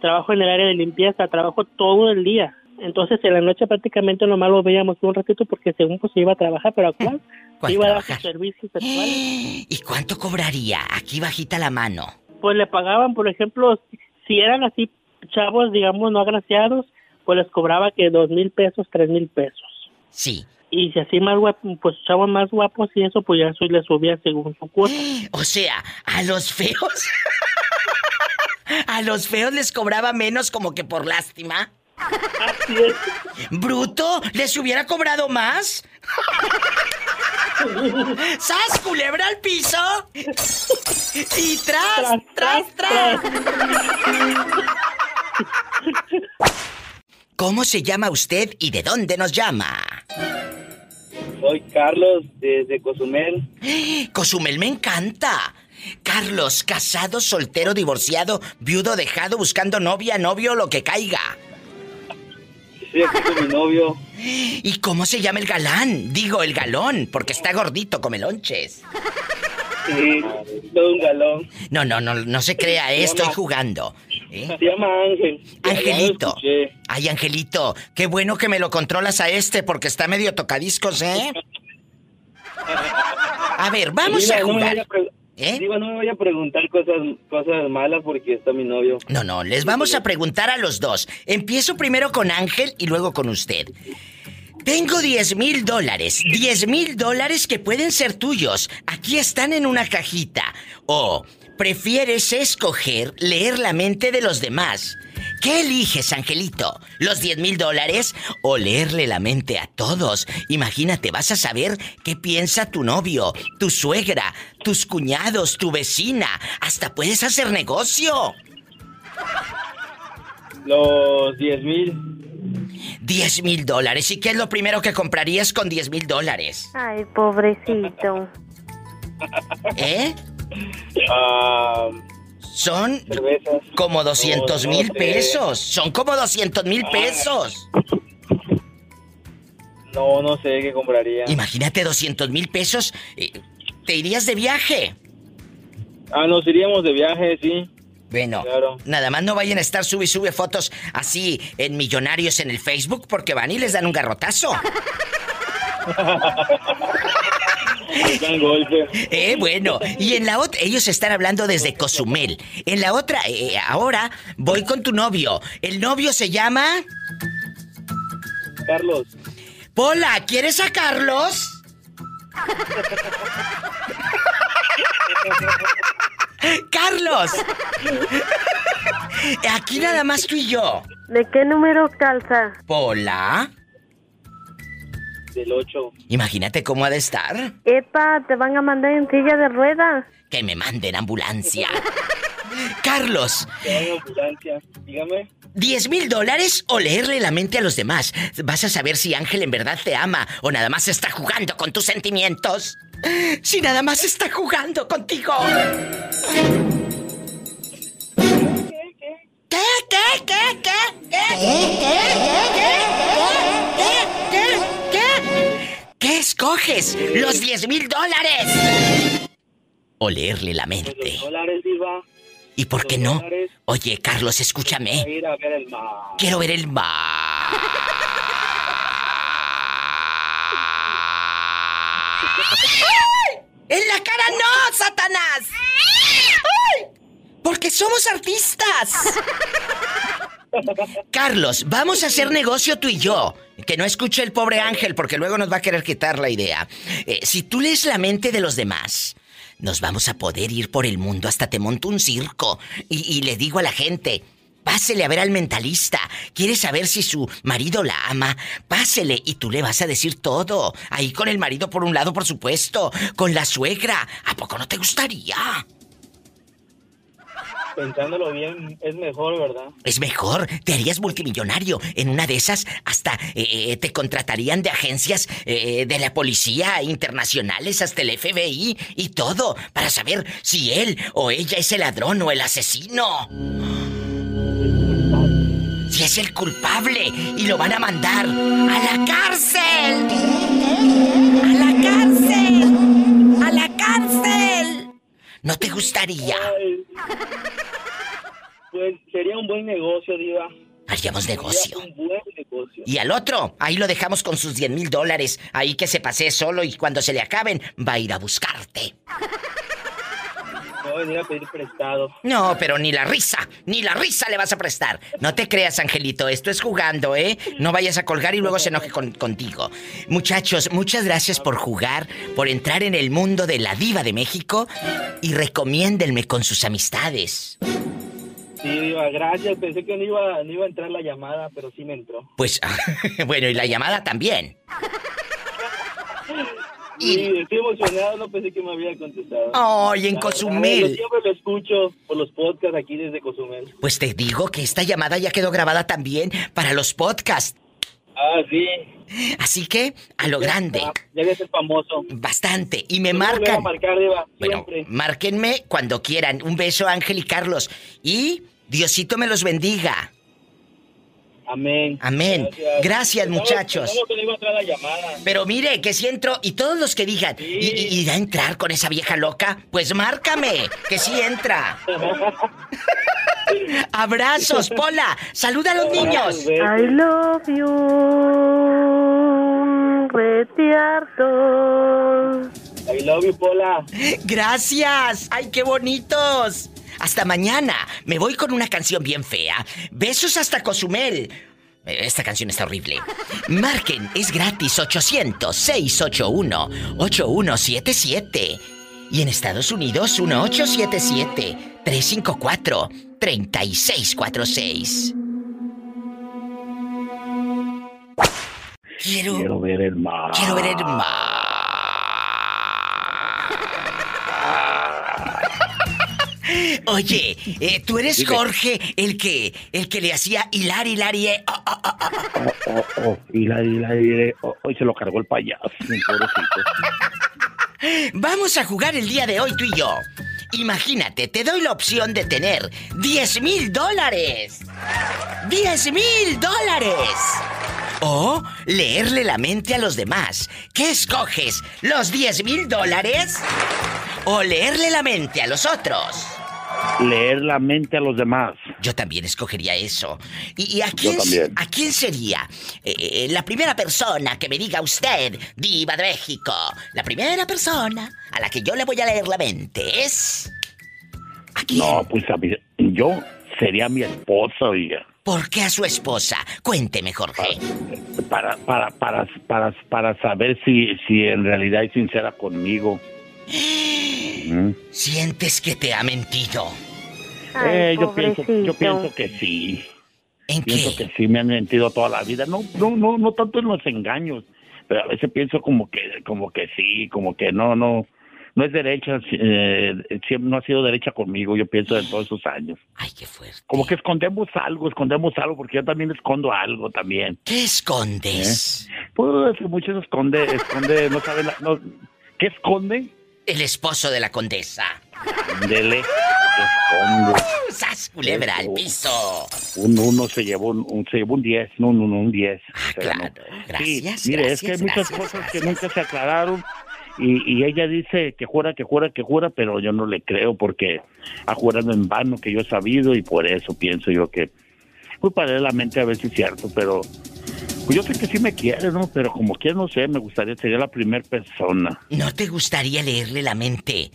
Trabajo en el área de limpieza, trabajo todo el día. Entonces en la noche prácticamente nomás lo veíamos un ratito porque según pues se iba a trabajar, pero acá ¿Cuál iba a dar sus servicios sexuales. ¿Y cuánto cobraría? Aquí bajita la mano. Pues le pagaban, por ejemplo, si eran así chavos, digamos, no agraciados, pues les cobraba que dos mil pesos, tres mil pesos. Sí. Y si así más guapos, pues chavos más guapos y eso, pues ya eso le subía según su cuota. O sea, a los feos. a los feos les cobraba menos como que por lástima. Así es. ¿Bruto? ¿Les hubiera cobrado más? ¡Sas, culebra al piso! Y tras, tras, tras. ¿Cómo se llama usted y de dónde nos llama? Soy Carlos desde Cozumel. Cozumel me encanta. Carlos, casado, soltero, divorciado, viudo, dejado, buscando novia, novio, lo que caiga. Estoy aquí con mi novio. ¿Y cómo se llama el galán? Digo, el galón, porque está gordito, come lonches. Sí, todo un galón. No, no, no, no se crea, eh, estoy jugando. ¿eh? Se llama Ángel. Angelito. Ay, Angelito, qué bueno que me lo controlas a este porque está medio tocadiscos, ¿eh? A ver, vamos a no jugar. pre- ¿Eh? Diva, no me vaya a preguntar cosas, cosas malas porque está mi novio. No, no, les vamos a preguntar a los dos. Empiezo primero con Ángel y luego con usted. Tengo 10 mil dólares. 10 mil dólares que pueden ser tuyos. Aquí están en una cajita. O prefieres escoger leer la mente de los demás. ¿Qué eliges, Angelito? ¿Los 10 mil dólares o leerle la mente a todos? Imagínate, vas a saber qué piensa tu novio, tu suegra, tus cuñados, tu vecina. Hasta puedes hacer negocio. Los 10 mil. 10 mil dólares. ¿Y qué es lo primero que comprarías con 10 mil dólares? Ay, pobrecito. ¿Eh? Ah, Son cervezas. como 200 No, no mil pesos. Son como 200 mil pesos. No, no sé qué compraría. Imagínate 200 mil pesos. eh, ¿Te irías de viaje? Ah, nos iríamos de viaje, sí. Bueno, Claro. nada más no vayan a estar sube y sube fotos así en millonarios en el Facebook porque van y les dan un garrotazo. Eh, bueno, y en la otra, ellos están hablando desde Cozumel. En la otra, eh, ahora voy con tu novio. El novio se llama Carlos. Pola. ¿Quieres a Carlos? Carlos. Aquí nada más tú y yo. ¿De qué número calza? Pola. Del 8. Imagínate cómo ha de estar. Epa, te van a mandar en silla de ruedas. Que me manden ambulancia. Carlos. Pues, Dígame. ¿10 mil dólares o leerle la mente a los demás? Vas a saber si Ángel en verdad te ama o nada más está jugando con tus sentimientos. Si nada más está jugando contigo. ¿Qué, qué, qué, qué, qué? ¿Qué, qué, qué, qué, escoges? ¿Los 10 mil dólares? O leerle la mente. dólares, Diva. ¿Y por qué no? Oye, Carlos, escúchame. Quiero ver el mar. ¡Ay! ¡En la cara no, Satanás! ¡Ay! Porque somos artistas. Carlos, vamos a hacer negocio tú y yo. Que no escuche el pobre Ángel porque luego nos va a querer quitar la idea. Eh, si tú lees la mente de los demás, nos vamos a poder ir por el mundo hasta te monto un circo. Y, y le digo a la gente, pásele a ver al mentalista. ¿Quiere saber si su marido la ama? Pásele y tú le vas a decir todo. Ahí con el marido por un lado, por supuesto. Con la suegra. ¿A poco no te gustaría? Pensándolo bien, es mejor, ¿verdad? Es mejor, te harías multimillonario. En una de esas, hasta eh, eh, te contratarían de agencias eh, de la policía internacionales, hasta el FBI y todo, para saber si él o ella es el ladrón o el asesino. Si es el culpable y lo van a mandar a la cárcel. A la cárcel. A la cárcel. ¿No te gustaría? Ay. Pues sería un buen negocio, Diva. Haríamos negocio. Un buen negocio. Y al otro, ahí lo dejamos con sus 10 mil dólares. Ahí que se pase solo y cuando se le acaben, va a ir a buscarte. No venir a pedir prestado. No, pero ni la risa, ni la risa le vas a prestar. No te creas, Angelito, esto es jugando, ¿eh? No vayas a colgar y luego se enoje con- contigo. Muchachos, muchas gracias por jugar, por entrar en el mundo de la diva de México y recomiéndenme con sus amistades. Sí, Diva, gracias. Pensé que no iba, no iba a entrar la llamada, pero sí me entró. Pues, bueno, y la llamada también. Sí, estoy emocionado, no pensé que me había contestado. Ay, en La verdad, Cozumel. Yo siempre lo escucho por los podcasts aquí desde Cozumel. Pues te digo que esta llamada ya quedó grabada también para los podcasts. Ah, sí. Así que, a lo grande. Ya voy a ser famoso. Bastante. Y me a marcan. marcar, Diva, Bueno, márquenme cuando quieran. Un beso, Ángel y Carlos. Y Diosito me los bendiga. Amén. Amén. Gracias, muchachos. pensaba que no iba a entrar la llamada. Pero mire, que si entro, y todos los que digan, ¿y, y, irá a entrar con esa vieja loca? Pues márcame, que sí entra. Abrazos, Pola. Saluda a los niños. I love you, retiarto. I love you, Pola. Gracias. Ay, qué bonitos. Hasta mañana. Me voy con una canción bien fea. Besos hasta Cozumel. Eh, Esta canción está horrible. Marquen, es gratis 800-681-8177. Y en Estados Unidos 1877-354-3646. Quiero, Quiero ver el mar. quiero ver el mar. Oye, eh, tú eres Dime. Jorge, el que, el que le hacía hilar, hilar y... eh, oh, oh, oh, oh. Oh, oh, oh, y hoy se lo cargó el payaso, mi pobrecito. Vamos a jugar el día de hoy tú y yo. Imagínate, te doy la opción de tener 10 mil dólares. 10 mil dólares. O leerle la mente a los demás. ¿Qué escoges? ¿Los 10 mil dólares? ¿O leerle la mente a los otros? Leer la mente a los demás. Yo también escogería eso. ¿Y, y a, quién, a quién sería eh, eh, la primera persona que me diga usted, Diva de México? La primera persona a la que yo le voy a leer la mente es. ¿A quién? No, pues a mí- yo sería mi esposa, oiga. ¿Por qué a su esposa? Cuénteme, Jorge. Para, para, para, para, para saber si, si en realidad es sincera conmigo. Mm. ¿Sientes que te ha mentido? Eh, yo pienso, yo pienso que sí. ¿En pienso que sí me han mentido toda la vida. No, no, no, no tanto en los engaños, pero a veces pienso como que, como que sí, como que no, no, no es derecha, eh, siempre no ha sido derecha conmigo. Yo pienso de todos esos años. Ay, qué fuerte. Como que escondemos algo, escondemos algo, porque yo también escondo algo también. ¿Qué escondes? Pues muchos esconde, esconde, no saben, no, ¿qué esconde? El esposo de la condesa. Dele. ¡Sas, culebra al piso! Un uno se llevó un, un- se llevó un 10, no, no, no, un 10. Ah, claro. Gracias, Sí, mire, es que hay muchas gracias, cosas que nunca se aclararon y, y ella dice que jura, que jura, que jura, pero yo no le creo porque ha jurado en vano que yo he sabido y por eso pienso yo que, pues paralelamente a ver si es cierto, pero Pues yo sé que sí me quiere, ¿no? Pero como quiera, no sé, me gustaría ser la primera persona. ¿No te gustaría leerle la mente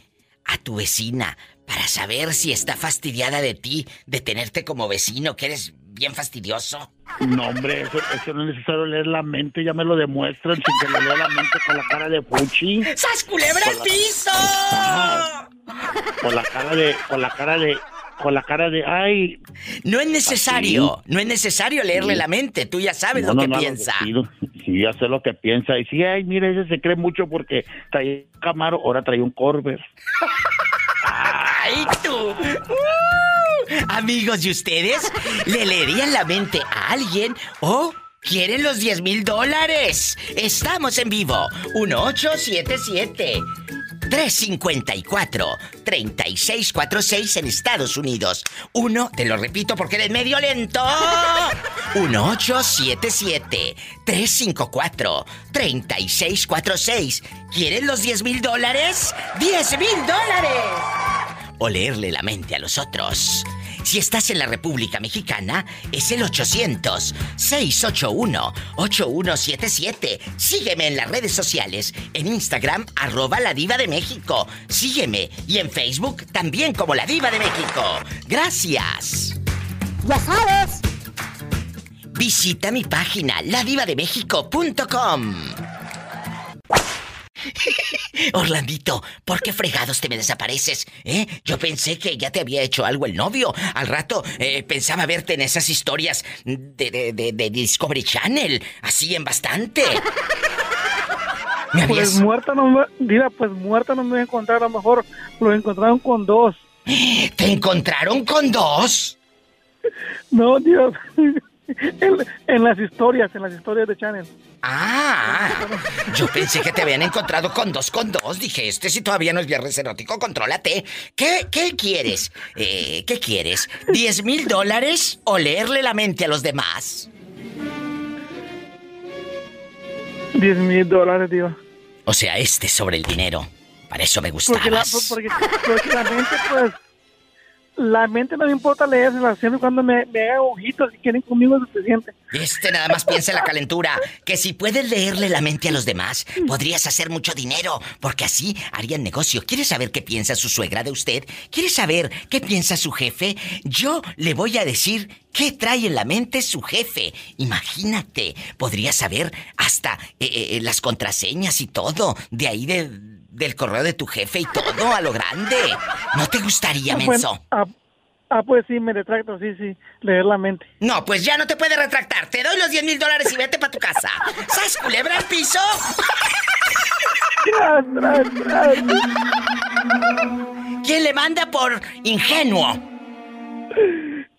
a tu vecina para saber si está fastidiada de ti, de tenerte como vecino, que eres bien fastidioso? No, hombre, eso, eso no es necesario leer la mente, ya me lo demuestran sin que le lea la mente con la cara de Puchi. ¡Sas culebra al piso! Con la cara de, con la cara de, con la cara de, ay. No es necesario, no es necesario leerle la mente, tú ya sabes No, lo no, que no, piensa. lo. Sí, ya sé lo que piensa. Y sí, ay, mira, ese se cree mucho porque traía un Camaro, ahora trae un Corver. ¡Ay, tú! Uh, amigos, ¿y ustedes le leerían la mente a alguien o quieren los 10 mil dólares? Estamos en vivo. 1877 354 3646 en Estados Unidos. Uno, te lo repito porque eres medio lento. 1877 354 3646. ¿Quieren los 10 mil dólares? ¡10 mil dólares! o leerle la mente a los otros. Si estás en la República Mexicana, es el 800-681-8177. Sígueme en las redes sociales, en Instagram, arroba la diva de México. Sígueme y en Facebook también como la diva de México. Gracias. Ya sabes. Visita mi página, ladivademéxico.com. Orlandito, ¿por qué fregados te me desapareces? ¿Eh? Yo pensé que ya te había hecho algo el novio. Al rato eh, pensaba verte en esas historias de, de- de- de Discovery Channel. Así en bastante. ¿Me Pues habías- muerta no me, Diva, pues muerta no me voy a encontrar, a lo mejor lo encontraron con dos. ¿Te encontraron con dos? No, Dios. En, en las historias, en las historias de Channel. Ah, yo pensé que te habían encontrado con dos con dos. Dije, este si todavía no es viernes erótico, contrólate. ¿Qué, qué quieres? Eh, ¿Qué quieres? ¿Diez mil dólares o leerle la mente a los demás? 10 mil dólares, Diva. O sea, este sobre el dinero. Para eso me Porque la, gustabas. porque, porque la mente, pues, la mente no me importa leerse, siempre cuando me, me ojitos y quieren conmigo es suficiente. Este nada más piensa en la calentura. Que si puedes leerle la mente a los demás, podrías hacer mucho dinero. Porque así harían negocio. ¿Quieres saber qué piensa su suegra de usted? ¿Quieres saber qué piensa su jefe? Yo le voy a decir qué trae en la mente su jefe. Imagínate, podría saber hasta eh, eh, las contraseñas y todo. De ahí de- del correo de tu jefe y todo a lo grande. ¿No te gustaría, Ah, menso? bueno, ah, ah, pues sí, me retracto, sí, sí, leer la mente. No, pues ya no te puedes retractar. Te doy los 10 mil dólares y vete para tu casa. ¿Sabes culebra al piso? ¿Quién le manda por ingenuo?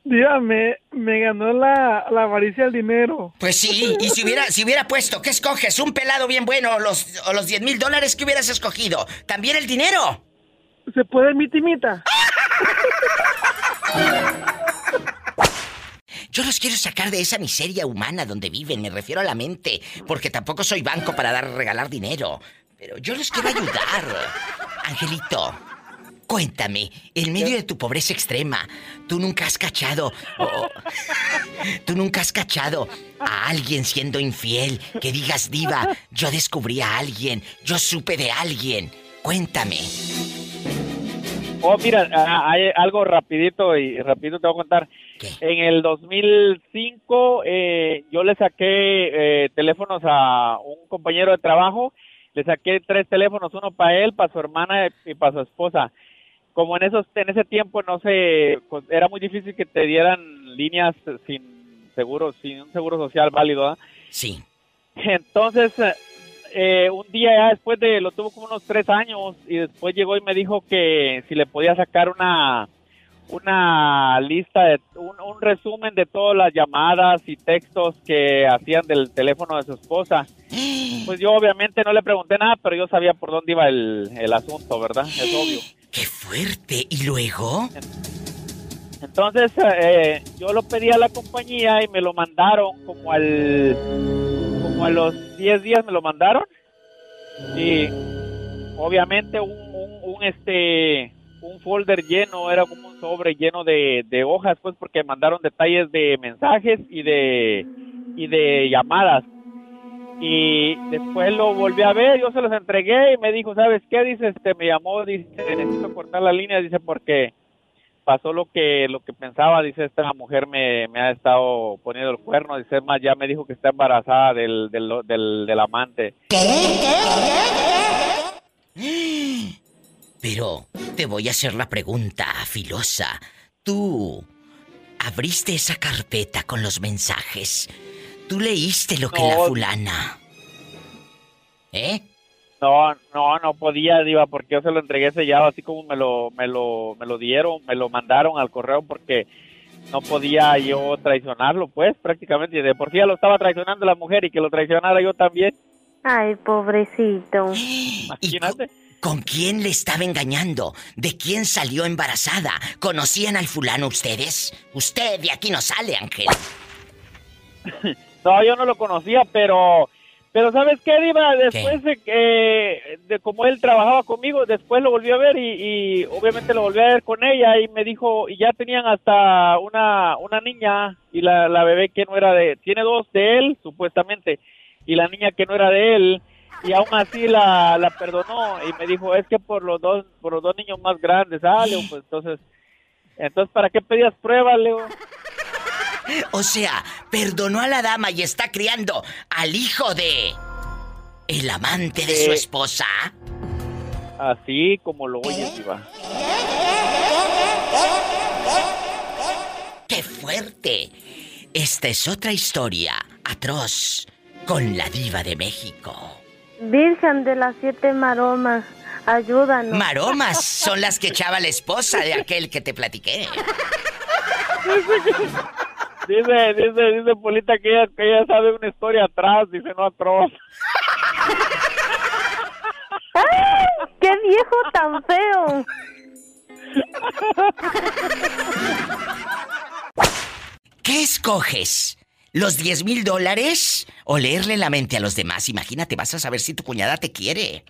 Dígame, me ganó la, la avaricia del dinero. Pues sí, y si hubiera, si hubiera puesto, ¿qué escoges? ¿Un pelado bien bueno o los, o los 10 mil dólares que hubieras escogido? ¿También el dinero? ¿Se puede mi timita? Yo los quiero sacar de esa miseria humana donde viven, me refiero a la mente, porque tampoco soy banco para dar regalar dinero. Pero yo los quiero ayudar. Angelito, cuéntame, en medio de tu pobreza extrema, tú nunca has cachado. tú nunca has cachado a alguien siendo infiel, que digas, Diva, yo descubrí a alguien, yo supe de alguien. Cuéntame. Oh, mira, hay algo rapidito y rapidito te voy a contar. En el 2005 eh, yo le saqué eh, teléfonos a un compañero de trabajo, le saqué tres teléfonos, uno para él, para su hermana y para su esposa. Como en esos en ese tiempo no sé, pues, era muy difícil que te dieran líneas sin seguro, sin un seguro social válido, ¿ah? Sí. Entonces, eh, un día ya después de, lo tuvo como unos tres años y después llegó y me dijo que si le podía sacar una una lista de un, un resumen de todas las llamadas y textos que hacían del teléfono de su esposa. Pues yo obviamente no le pregunté nada, pero yo sabía por dónde iba el, el asunto, ¿verdad? Es obvio. ¡Qué fuerte! ¿Y luego? Entonces eh, yo lo pedí a la compañía y me lo mandaron como al como a los 10 días me lo mandaron y obviamente un, un, un, este un folder lleno era como un sobre lleno de, de hojas pues porque mandaron detalles de mensajes y de y de llamadas. Y después lo volví a ver, yo se los entregué y me dijo, ¿sabes qué? Dice, este, me llamó, dice, necesito cortar la línea, dice, porque pasó lo que lo que pensaba, dice, esta mujer me, me ha estado poniendo el cuerno, dice, más, ya me dijo que está embarazada del, del, del, del amante. Pero te voy a hacer la pregunta, filosa. Tú abriste esa carpeta con los mensajes. Tú leíste lo que la No. fulana. ¿Eh? No, no, no podía, Diva, porque yo se lo entregué sellado así como me lo, me lo, me lo dieron, me lo mandaron al correo porque no podía yo traicionarlo, pues, prácticamente. Y de por sí ya lo estaba traicionando la mujer y que lo traicionara yo también. Ay, pobrecito. Imagínate. ¿Con quién le estaba engañando? ¿De quién salió embarazada? ¿Conocían al fulano ustedes? Usted de aquí no sale, Ángel. No, yo no lo conocía, pero, pero ¿sabes qué, Diva? Después de que, de como él trabajaba conmigo, después lo volví a ver y, y obviamente lo volví a ver con ella y me dijo, y ya tenían hasta una, una niña y la, la bebé que no era de, tiene dos de él, supuestamente, y la niña que no era de él, y aún así la, la perdonó y me dijo, es que por los dos, por los dos niños más grandes, ah, Leo, pues entonces, entonces, ¿para qué pedías pruebas, Leo? O sea, perdonó a la dama y está criando al hijo de... El amante de su Eh. esposa. Así como lo oyes, Diva. ¡Qué fuerte! Esta es otra historia atroz con la diva de México. Virgen de las siete maromas, ayúdanos. Maromas son las que echaba la esposa de aquel que te platiqué. Dice, dice, dice Polita que ella, que ella sabe una historia atrás, dice no atroz. ¡Ay! ¡Qué viejo tan feo! ¿Qué escoges? ¿Los 10 mil dólares o leerle la mente a los demás? Imagínate, vas a saber si tu cuñada te quiere.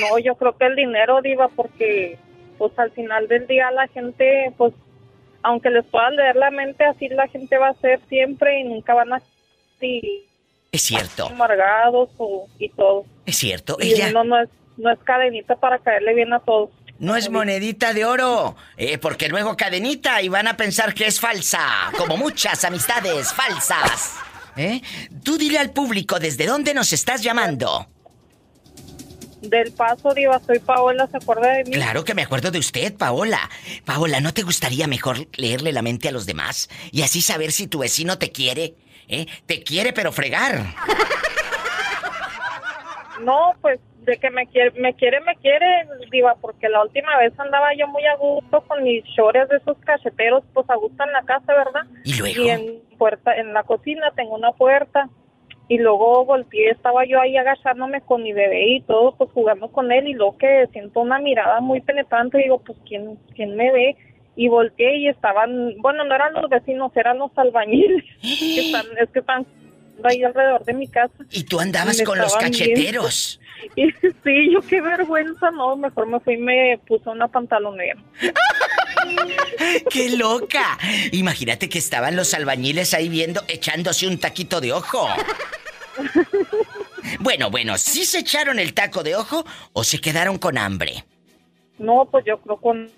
No, yo creo que el dinero, Diva, porque pues al final del día la gente, pues aunque les puedan leer la mente, así la gente va a ser siempre y nunca van a ser Es cierto, amargados o, y todo. es cierto. Y Ella uno no es, no es cadenita para caerle bien a todos. no es monedita de oro, eh, porque luego cadenita y van a pensar que es falsa, como muchas amistades falsas. ¿Eh? Tú dile al público desde dónde nos estás llamando. Del paso, Diva, soy Paola, ¿se acuerda de mí? Claro que me acuerdo de usted, Paola. Paola, ¿no te gustaría mejor leerle la mente a los demás y así saber si tu vecino te quiere? ¿Eh? Te quiere pero fregar. No, pues de que me quiere, me quiere, me quiere, Diva, porque la última vez andaba yo muy a gusto con mis shorts de esos cacheteros, pues a gusto en la casa, ¿verdad? ¿Y luego? Y en, puerta, en la cocina tengo una puerta. Y luego volteé, estaba yo ahí agachándome con mi bebé y todo, pues jugando con él. Y luego que siento una mirada muy penetrante, digo, pues, ¿quién, quién me ve? Y volteé y estaban, bueno, no eran los vecinos, eran los albañiles. que están, es que están ahí alrededor de mi casa. Y tú andabas con los cacheteros. Y sí, yo qué vergüenza, no, mejor me fui y me puse una pantalonera. ¡Qué loca! Imagínate que estaban los albañiles ahí viendo, echándose un taquito de ojo. Bueno, bueno, ¿sí se echaron el taco de ojo o se quedaron con hambre? No, pues yo creo con...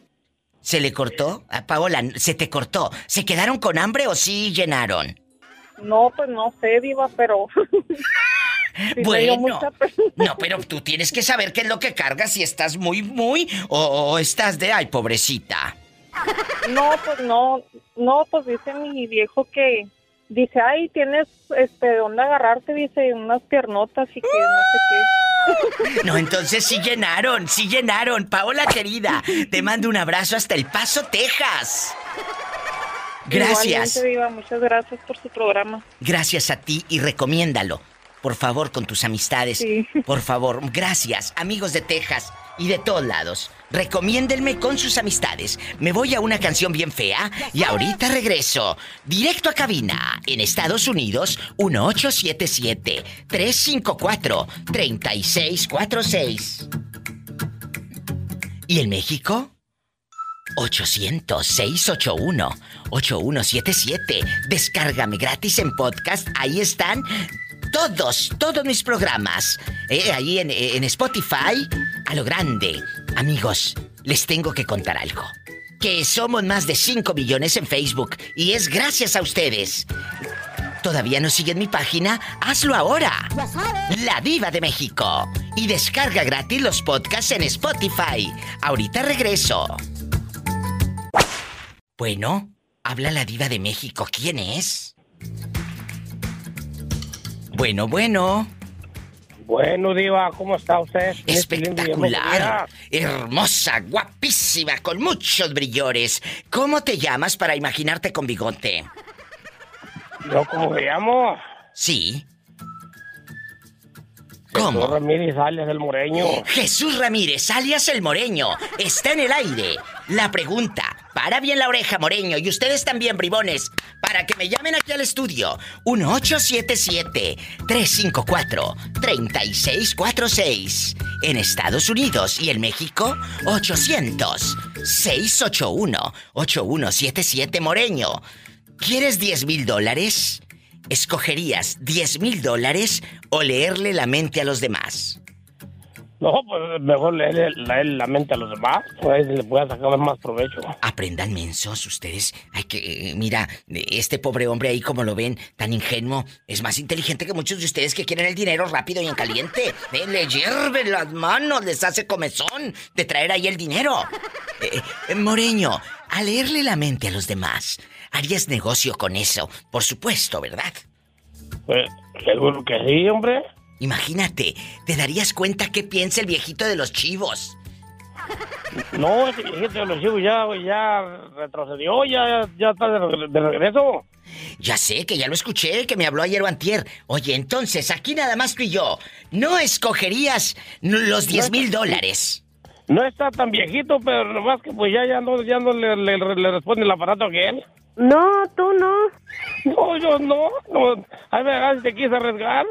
¿Se le cortó? A Paola, se te cortó. ¿Se quedaron con hambre o sí llenaron? No, pues no sé, Diva, pero... sí Bueno, mucha no, pero tú tienes que saber qué es lo que cargas si estás muy, muy o, o estás de ay, pobrecita. No, pues no, no, pues dice mi viejo que... Dice, ay, tienes, este, dónde agarrarte, dice, unas piernotas y que no sé qué. No, entonces sí llenaron, sí llenaron. Paola querida, te mando un abrazo hasta El Paso, Texas. Gracias. Igualmente, Diva, muchas gracias por su programa. Gracias a ti y recomiéndalo. Por favor, con tus amistades. Por favor, gracias, amigos de Texas y de todos lados. Recomiéndenme con sus amistades. Me voy a una canción bien fea y ahorita regreso. Directo a cabina, en Estados Unidos, 1877-354-3646. ¿Y en México? 800-681-8177. Descárgame gratis en podcast. Ahí están todos, todos mis programas. Eh, ahí en, en Spotify, a lo grande. Amigos, les tengo que contar algo. Que somos más de 5 millones en Facebook y es gracias a ustedes. ¿Todavía no siguen mi página? ¡Hazlo ahora! La Diva de México. Y descarga gratis los podcasts en Spotify. Ahorita regreso. Bueno, habla la Diva de México. ¿Quién es? Bueno, bueno. Bueno, Diva, ¿cómo está usted? Espectacular, hermosa, guapísima, con muchos brillores. ¿Cómo te llamas para imaginarte con bigote? ¿Yo cómo me llamo? Sí. ¿Cómo? Jesús Ramírez alias el Moreño. Jesús Ramírez alias el Moreño. Está en el aire. La pregunta. Para bien la oreja, Moreño. Y ustedes también, bribones. Para que me llamen aquí al estudio. 1877-354-3646. En Estados Unidos y en México, 800-681-8177 Moreño. ¿Quieres 10 mil dólares? ¿Escogerías 10 mil dólares o leerle la mente a los demás? No, pues mejor leerle la, mente a los demás, pues le pueda sacar más provecho. Aprendan mensos ustedes. Hay que, eh, mira, este pobre hombre ahí como lo ven, tan ingenuo, es más inteligente que muchos de ustedes que quieren el dinero rápido y en caliente. Eh, le hierven las manos, les hace comezón de traer ahí el dinero. Eh, Moreño, a leerle la mente a los demás, harías negocio con eso, por supuesto, ¿verdad? Pues seguro que sí, hombre. Imagínate, te darías cuenta qué piensa el viejito de los chivos. No, ese viejito de los chivos ya, ya retrocedió, ya, ya está de, regreso. Ya sé, que ya lo escuché, que me habló ayer o antier. Oye, entonces, aquí nada más tú y yo, ¿no escogerías los 10 mil dólares? No está tan viejito, pero nomás que pues ya, ya no, ya no le, le, responde el aparato a él. No, tú no. No, yo no. no. A ver, si te quise arriesgar.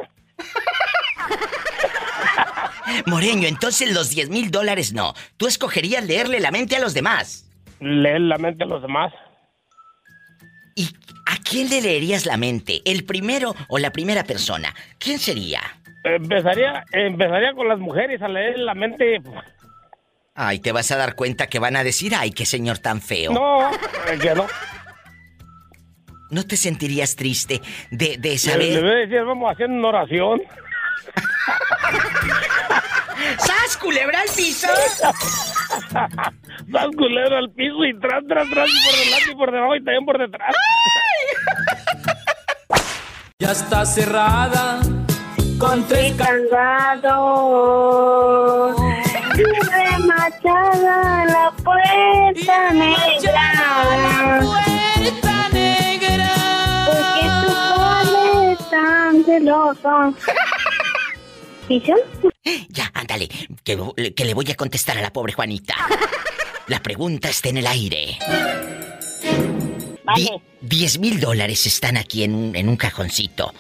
Moreño, entonces los 10 mil dólares no. Tú escogerías leerle la mente a los demás. Leer la mente a los demás. ¿Y a quién le leerías la mente? ¿El primero o la primera persona? ¿Quién sería? Empezaría, empezaría con las mujeres a leer la mente. Ay, te vas a dar cuenta que van a decir, ay, qué señor tan feo. No, que no. ¿No te sentirías triste de, de saber? Le, le decir, vamos haciendo una oración. ¡Sas, culebra al piso! ¡Sas, culebra al piso y tras, tras, tras, y por delante y por debajo y también por detrás! Ya está cerrada con tres candados y remachada la puerta negra. La puerta negra. Padre tan celoso. Ya, ándale, que, le voy a contestar a la pobre Juanita. La pregunta está en el aire. Diez mil dólares están aquí en un, en un cajoncito.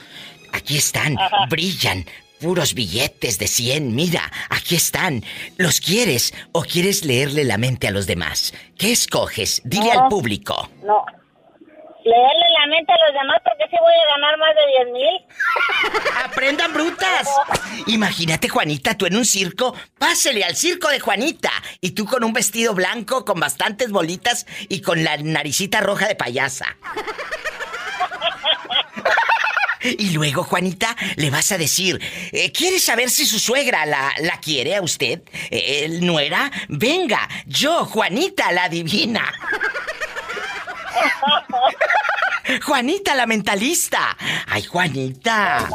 Aquí están, brillan, puros billetes de 100, mira, aquí están. ¿Los quieres o quieres leerle la mente a los demás? ¿Qué escoges? Dile al público. No, leerle la mente a los demás porque si voy a ganar más de 10 mil. ¡Aprendan brutas! Imagínate, Juanita, tú en un circo, pásele al circo de Juanita. Y tú con un vestido blanco, con bastantes bolitas y con la naricita roja de payasa. Y luego, Juanita, le vas a decir, eh, ¿quieres saber si su suegra la, la quiere a usted? Eh, ¿Nuera? Venga, yo, Juanita, la divina. Juanita, la mentalista. Ay, Juanita.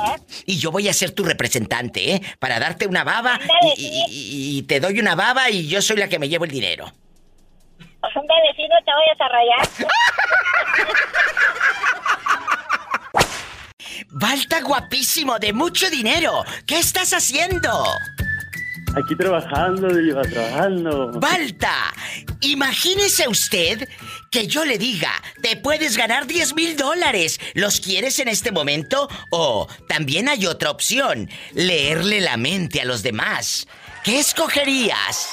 Y yo voy a ser tu representante, ¿eh? Para darte una baba y, te doy una baba y yo soy la que me llevo el dinero. Un vecino te vayas a rayar. Balta guapísimo, de mucho dinero. ¿Qué estás haciendo? Aquí trabajando, Diva, trabajando. Balta, imagínese usted que yo le diga, te puedes ganar 10 mil dólares. ¿Los quieres en este momento? O también hay otra opción, leerle la mente a los demás. ¿Qué escogerías?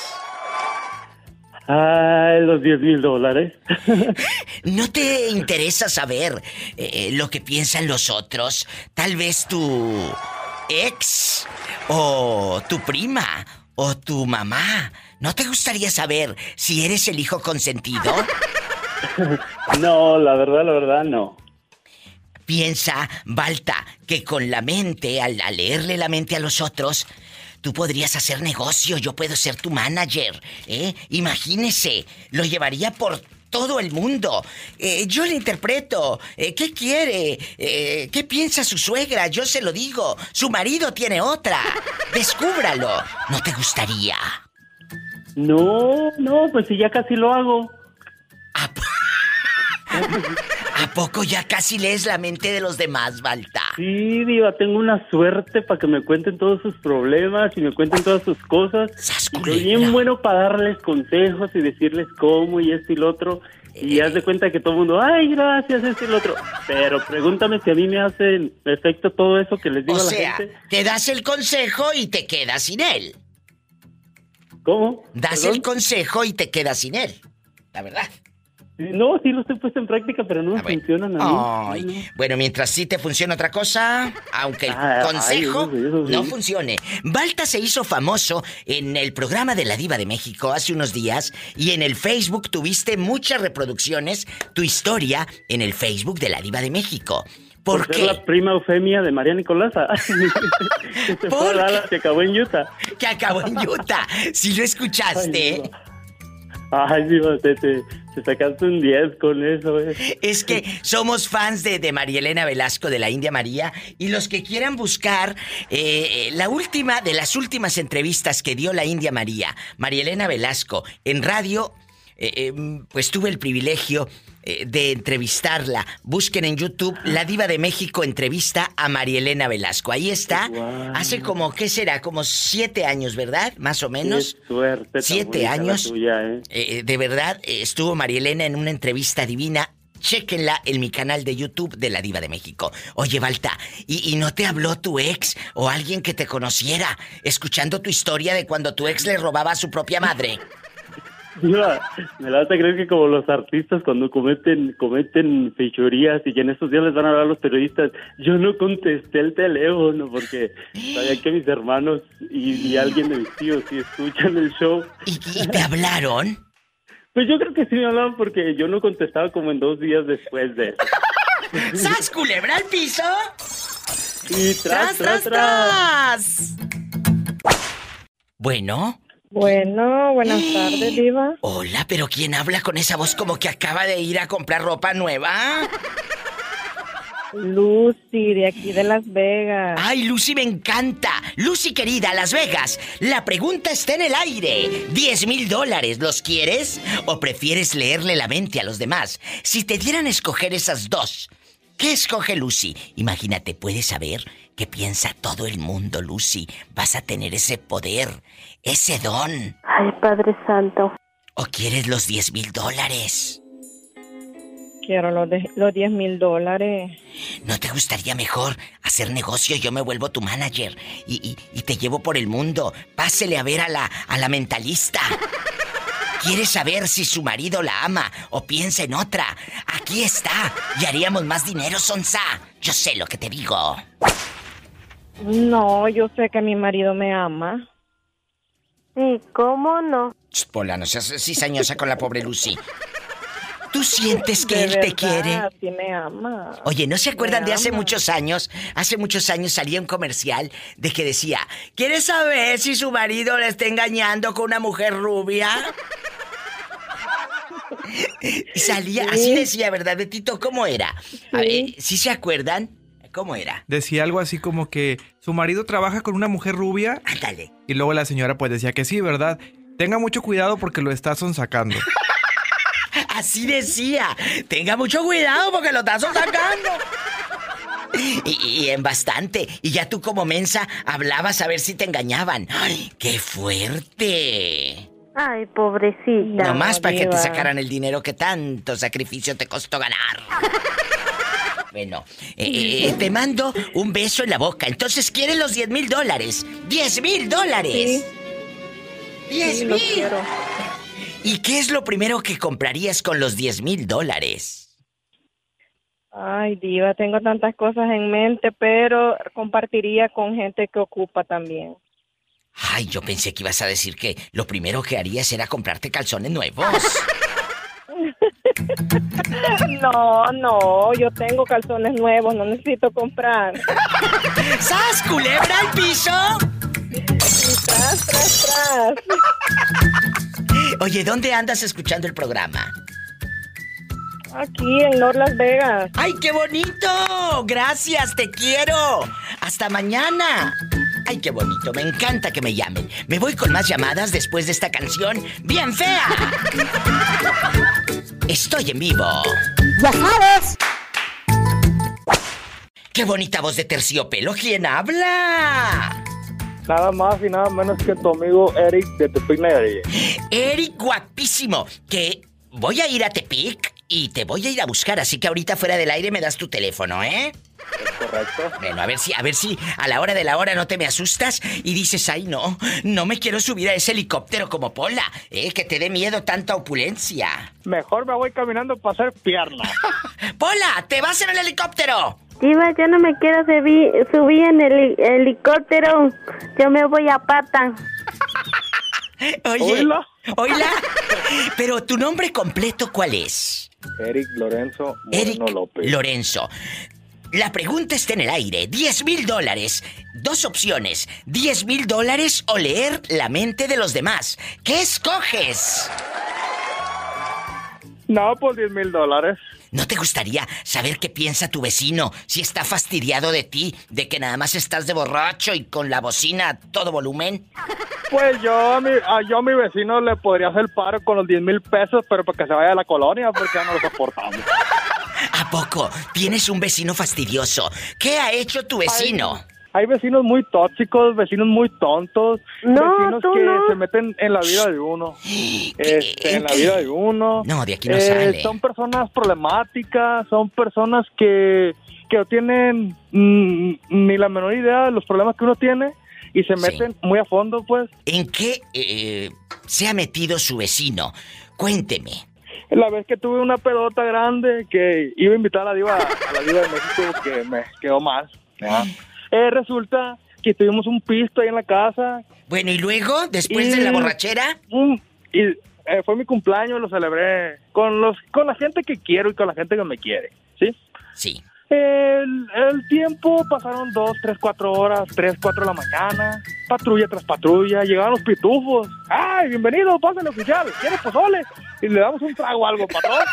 Ah, los 10 mil dólares. ¿No te interesa saber eh, lo que piensan los otros? Tal vez tu ex o tu prima o tu mamá. ¿No te gustaría saber si eres el hijo consentido? no, la verdad, la verdad, no. Piensa, Balta, que con la mente, al, al leerle la mente a los otros, tú podrías hacer negocio, yo puedo ser tu manager, ¿eh? Imagínese, lo llevaría por todo el mundo. Eh, yo le interpreto. Eh, ¿Qué quiere? Eh, ¿Qué piensa su suegra? Yo se lo digo. Su marido tiene otra. Descúbralo. ¿No te gustaría? No, no, pues si ya casi lo hago. ¿A poco ya casi lees la mente de los demás, Balta? Sí, Diva, tengo una suerte para que me cuenten todos sus problemas y me cuenten todas sus cosas. Y soy bien bueno para darles consejos y decirles cómo y esto y lo otro. Y haz de cuenta que todo el mundo, ay, gracias, esto y lo otro. Pero pregúntame si a mí me hace efecto todo eso que les digo O a la sea, gente. te das el consejo y te quedas sin él. ¿Cómo? Das ¿Perdón? el consejo y te quedas sin él. La verdad. No, sí lo estoy puesto en práctica, pero no me funcionan a mí. Ay, bueno, mientras sí te funciona otra cosa, aunque el Ah, consejo ay, eso sí, eso sí. no funcione. Balta se hizo famoso en el programa de la Diva de México hace unos días y en el Facebook tuviste muchas reproducciones, tu historia en el Facebook de la Diva de México. ¿Por, qué? la prima Eufemia de María Nicolasa. que se fue a Dallas, que acabó en Utah. Que acabó en Utah. Si lo escuchaste. Ay, Diva, te, te, te sacaste un 10 con eso, eh. Es que somos fans de, de María Elena Velasco de la India María y los que quieran buscar eh, eh, la última de las últimas entrevistas que dio la India María, María Elena Velasco, en radio, eh, eh, pues tuve el privilegio eh, de entrevistarla. Busquen en YouTube La Diva de México entrevista a María Elena Velasco. Ahí está. Hace como, ¿qué será? Como siete años, ¿verdad? Más o menos. Qué suerte Siete años. tuya, eh. De verdad, estuvo María Elena en una entrevista divina. Chéquenla en mi canal de YouTube de La Diva de México. Oye, Balta, ¿y, y no te habló tu ex o alguien que te conociera escuchando tu historia de cuando tu ex le robaba a su propia madre? Me la vas a creer que como los artistas cuando cometen cometen fechorías y que en estos días les van a hablar los periodistas, yo no contesté el teléfono porque sabía que mis hermanos y, y alguien de mis tíos sí escuchan el show. ¿Y, te hablaron? Pues yo creo que sí me hablaban porque yo no contestaba como en dos días después de eso. ¡Sas, culebra al piso! Y tras, tras, tras. Bueno. Bueno, buenas tardes, Diva. Hola, pero ¿quién habla con esa voz como que acaba de ir a comprar ropa nueva? Lucy, de aquí de Las Vegas. Ay, Lucy, me encanta. Lucy, querida, Las Vegas. La pregunta está en el aire. 10 mil dólares, ¿los quieres? ¿O prefieres leerle la mente a los demás? Si te dieran a escoger esas dos, ¿qué escoge Lucy? Imagínate, puedes saber qué piensa todo el mundo, Lucy. Vas a tener ese poder, ese don. Ay, Padre Santo. ¿O quieres los 10 mil dólares? Quiero los, de- los 10 mil dólares. ¿No te gustaría mejor hacer negocio? Yo me vuelvo tu manager y, y- y te llevo por el mundo. Pásele a ver a la, a la mentalista. ¿Quieres saber si su marido la ama o piensa en otra? Aquí está. Y haríamos más dinero, Sonsa. Yo sé lo que te digo. No, yo sé que mi marido me ama. Sí, ¿cómo no? Ch, Pola, no seas cizañosa con la pobre Lucy. ¿Tú sientes que De él te quiere? Sí me ama. Oye, ¿no se acuerdan Me de hace ama. muchos años? Hace muchos años salía un comercial de que decía, ¿quieres saber si su marido le está engañando con una mujer rubia? Y salía, así decía, ¿verdad, Betito? ¿Cómo era? A ver, ¿Sí se acuerdan? ¿Cómo era? Decía algo así como que su marido trabaja con una mujer rubia. Ándale. Y luego la señora pues decía que sí, ¿verdad? Tenga mucho cuidado porque lo está sonsacando. Así decía. Tenga mucho cuidado porque lo estás sacando. Y, y en bastante. Y ya tú como mensa hablabas a ver si te engañaban. ¡Ay, qué fuerte! Ay, pobrecita. Nomás para que te sacaran el dinero que tanto sacrificio te costó ganar. Bueno, eh, eh, te mando un beso en la boca. Entonces, ¿quieres los 10 mil dólares? ¡10 mil dólares! Sí. ¡10 Sí, mil! quiero. ¿Y qué es lo primero que comprarías con los 10 mil dólares? Ay, diva, tengo tantas cosas en mente, pero compartiría con gente que ocupa también. Ay, yo pensé que ibas a decir que lo primero que harías era comprarte calzones nuevos. No, no, yo tengo calzones nuevos, no necesito comprar. ¡Sas, culebra al piso! Tras, tras, tras. Oye, ¿dónde andas escuchando el programa? Aquí en North Las Vegas. ¡Ay, qué bonito! Gracias, te quiero. Hasta mañana. Ay, qué bonito, me encanta que me llamen. Me voy con más llamadas después de esta canción bien fea. Estoy en vivo. Ya sabes. ¡Qué bonita voz de terciopelo! ¿Quién habla? Nada más y nada menos que tu amigo Eric de Tepic Nayarit. Eric guapísimo, que voy a ir a Tepic y te voy a ir a buscar, así que ahorita fuera del aire me das tu teléfono, ¿eh? Correcto. Bueno, a ver si, a ver si a la hora de la hora no te me asustas y dices, ay no, no me quiero subir a ese helicóptero como Pola, eh, que te dé miedo tanta opulencia. Mejor me voy caminando para hacer pierna. Pola, te vas en el helicóptero. Diva, yo no me quiero subir, subir en el heli- helicóptero. Yo me voy a pata. Oye. Oíla. Pero tu nombre completo, ¿cuál es? Eric Lorenzo Moreno López. Lorenzo. La pregunta está en el aire. 10 mil dólares. Dos opciones. 10 mil dólares o leer la mente de los demás. ¿Qué escoges? No, por 10 mil dólares. ¿No te gustaría saber qué piensa tu vecino? Si está fastidiado de ti, de que nada más estás de borracho y con la bocina a todo volumen. Pues yo a, mi, a yo a mi vecino le podría hacer paro con los 10 mil pesos, pero para que se vaya a la colonia, porque ya no lo soportamos. ¿A poco? Tienes un vecino fastidioso. ¿Qué ha hecho tu vecino? Hay vecinos muy tóxicos, vecinos muy tontos, No, vecinos que no. se meten en la vida de uno. Este, en la vida de uno. No, de aquí no Eh, sale. Son personas problemáticas, son personas que, que no tienen mm, ni la menor idea de los problemas que uno tiene y se meten muy a fondo, pues. ¿En qué eh, se ha metido su vecino? Cuénteme. La vez que tuve una pedota grande que iba a invitar a la diva, a la diva de México que me quedó mal. ¿ya? Eh, resulta que tuvimos un pisto ahí en la casa. Bueno, ¿y luego? ¿Después de la borrachera? mm, y eh, fue mi cumpleaños, lo celebré con los con la gente que quiero y con la gente que me quiere, ¿sí? Sí. El, el tiempo pasaron dos, tres, cuatro horas, tres, cuatro de la mañana, patrulla tras patrulla, llegaban los pitufos. ¡Ay, bienvenido, pásenle oficial! ¿Quieres pozole? Y le damos un trago o algo, patrón.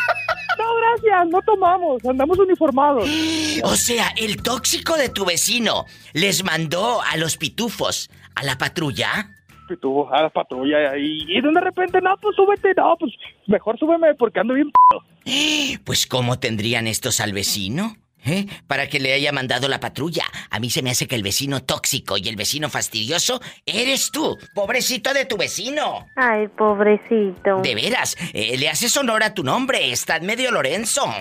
No, gracias, no tomamos, andamos uniformados. O sea, el tóxico de tu vecino les mandó a los pitufos a la patrulla. Pitufos a la patrulla y, y de repente, no, pues súbete, no, pues mejor súbeme porque ando bien p***. Pues ¿cómo tendrían estos al vecino? ¿Eh? Para que le haya mandado la patrulla. A mí se me hace que el vecino tóxico y el vecino fastidioso eres tú, pobrecito de tu vecino. Ay, pobrecito. De veras, eh, le haces honor a tu nombre, está en medio Lorenzo.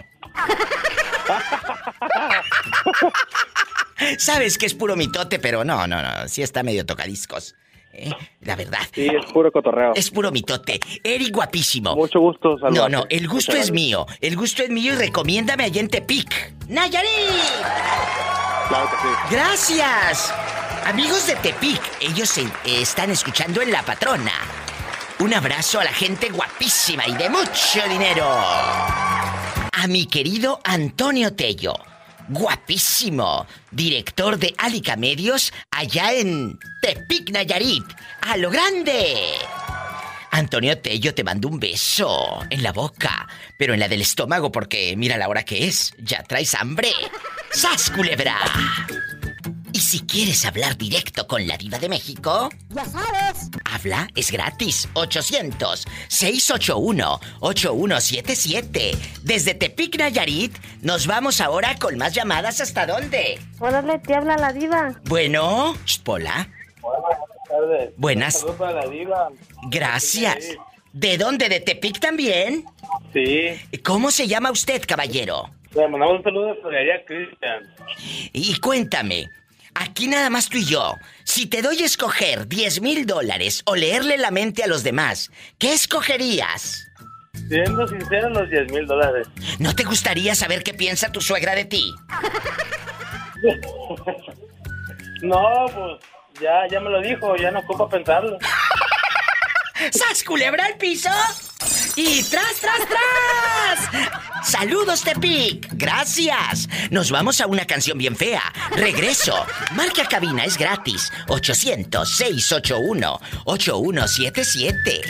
Sabes que es puro mitote, pero no, no, no, sí está medio tocadiscos. ¿Eh? La verdad. Sí, es puro cotorreo. Es puro mitote. Eric guapísimo. Mucho gusto, No, saludarte. no, el gusto es gracias. mío. El gusto es mío y recomiéndame allá en Tepic. ¡Nayarit! Claro que sí. Gracias. Amigos de Tepic, ellos se- eh, están escuchando en La Patrona. Un abrazo a la gente guapísima y de mucho dinero. A mi querido Antonio Tello, guapísimo, director de Alica Medios allá en Tepic, Nayarit. ¡A lo grande! Antonio Tello te mando un beso en la boca, pero en la del estómago porque mira la hora que es, ya traes hambre. ¡Sas, culebra! Y si quieres hablar directo con la diva de México, Ya sabes. habla, es gratis. 800-681-8177. Desde Tepic, Nayarit, nos vamos ahora con más llamadas. ¿Hasta dónde? Órale, te habla la diva. Bueno, Pola, Buenas tardes. Buenas. Un saludo para la diva. gracias. ¿De dónde? ¿De Tepic también? Sí. ¿Cómo se llama usted, caballero? Le mandamos un saludo Cristian. Y cuéntame, aquí nada más tú y yo. Si te doy a escoger 10 mil dólares o leerle la mente a los demás, ¿qué escogerías? Siendo sincero, los 10 mil dólares. ¿No te gustaría saber qué piensa tu suegra de ti? no, pues ya, ya me lo dijo, ya no ocupa pensarlo. ¡Sas culebra al piso! ¡Y tras, tras, tras! ¡Saludos, Tepic! ¡Gracias! Nos vamos a una canción bien fea. Regreso. Marca cabina, es gratis. 800-681-8177.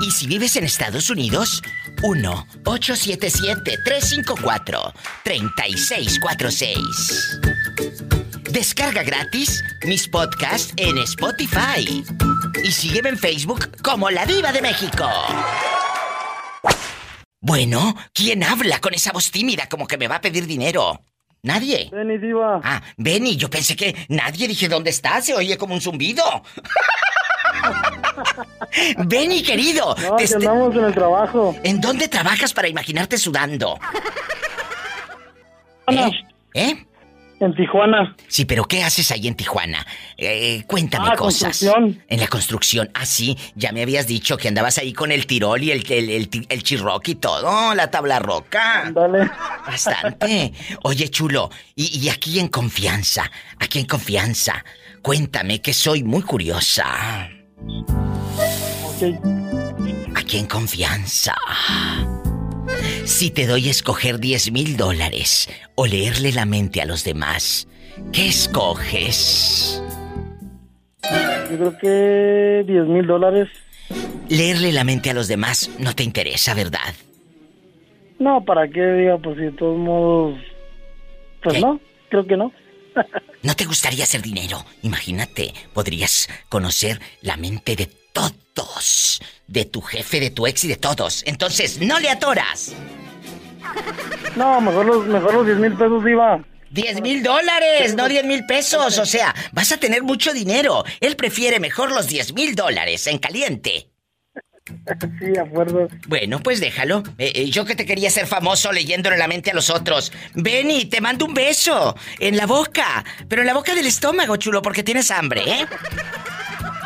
Y si vives en Estados Unidos, 1-877-354-3646. Descarga gratis mis podcasts en Spotify. Y sígueme en Facebook como La Diva de México. Bueno, ¿quién habla con esa voz tímida como que me va a pedir dinero? ¿Nadie? Benny, Diva. Ah, Benny, yo pensé que nadie. Dije, ¿dónde está? Se oye como un zumbido. Benny, querido. No, que andamos en el trabajo. ¿En dónde trabajas para imaginarte sudando? Tijuana. ¿Eh? En Tijuana. Sí, pero ¿qué haces ahí en Tijuana? Eh, cuéntame Ah, cosas. construcción. En la construcción. Ah, sí, ya me habías dicho que andabas ahí con el tirol y el, el, el, el chirroc y todo, la tabla roca. Dale. Bastante. Oye, chulo, y, y aquí en confianza, aquí en confianza, cuéntame que soy muy curiosa. Aquí en confianza. Si te doy a escoger 10 mil dólares o leerle la mente a los demás, ¿qué escoges? Yo creo que 10 mil dólares. Leerle la mente a los demás no te interesa, ¿verdad? No, ¿para qué? Diga, pues si de todos modos... Pues no, creo que no. ¿No te gustaría hacer dinero? Imagínate, podrías conocer la mente de todos, de tu jefe, de tu ex y de todos. Entonces, no le atoras. No, mejor los, mejor los 10 mil pesos, Diva. 10 mil dólares, no 10 mil pesos. O sea, vas a tener mucho dinero. Él prefiere mejor los 10 mil dólares en caliente. Sí, de acuerdo. Bueno, pues déjalo. Eh, eh, yo que te quería ser famoso leyéndole la mente a los otros. Benny, te mando un beso. En la boca. Pero en la boca del estómago, chulo, porque tienes hambre, ¿eh?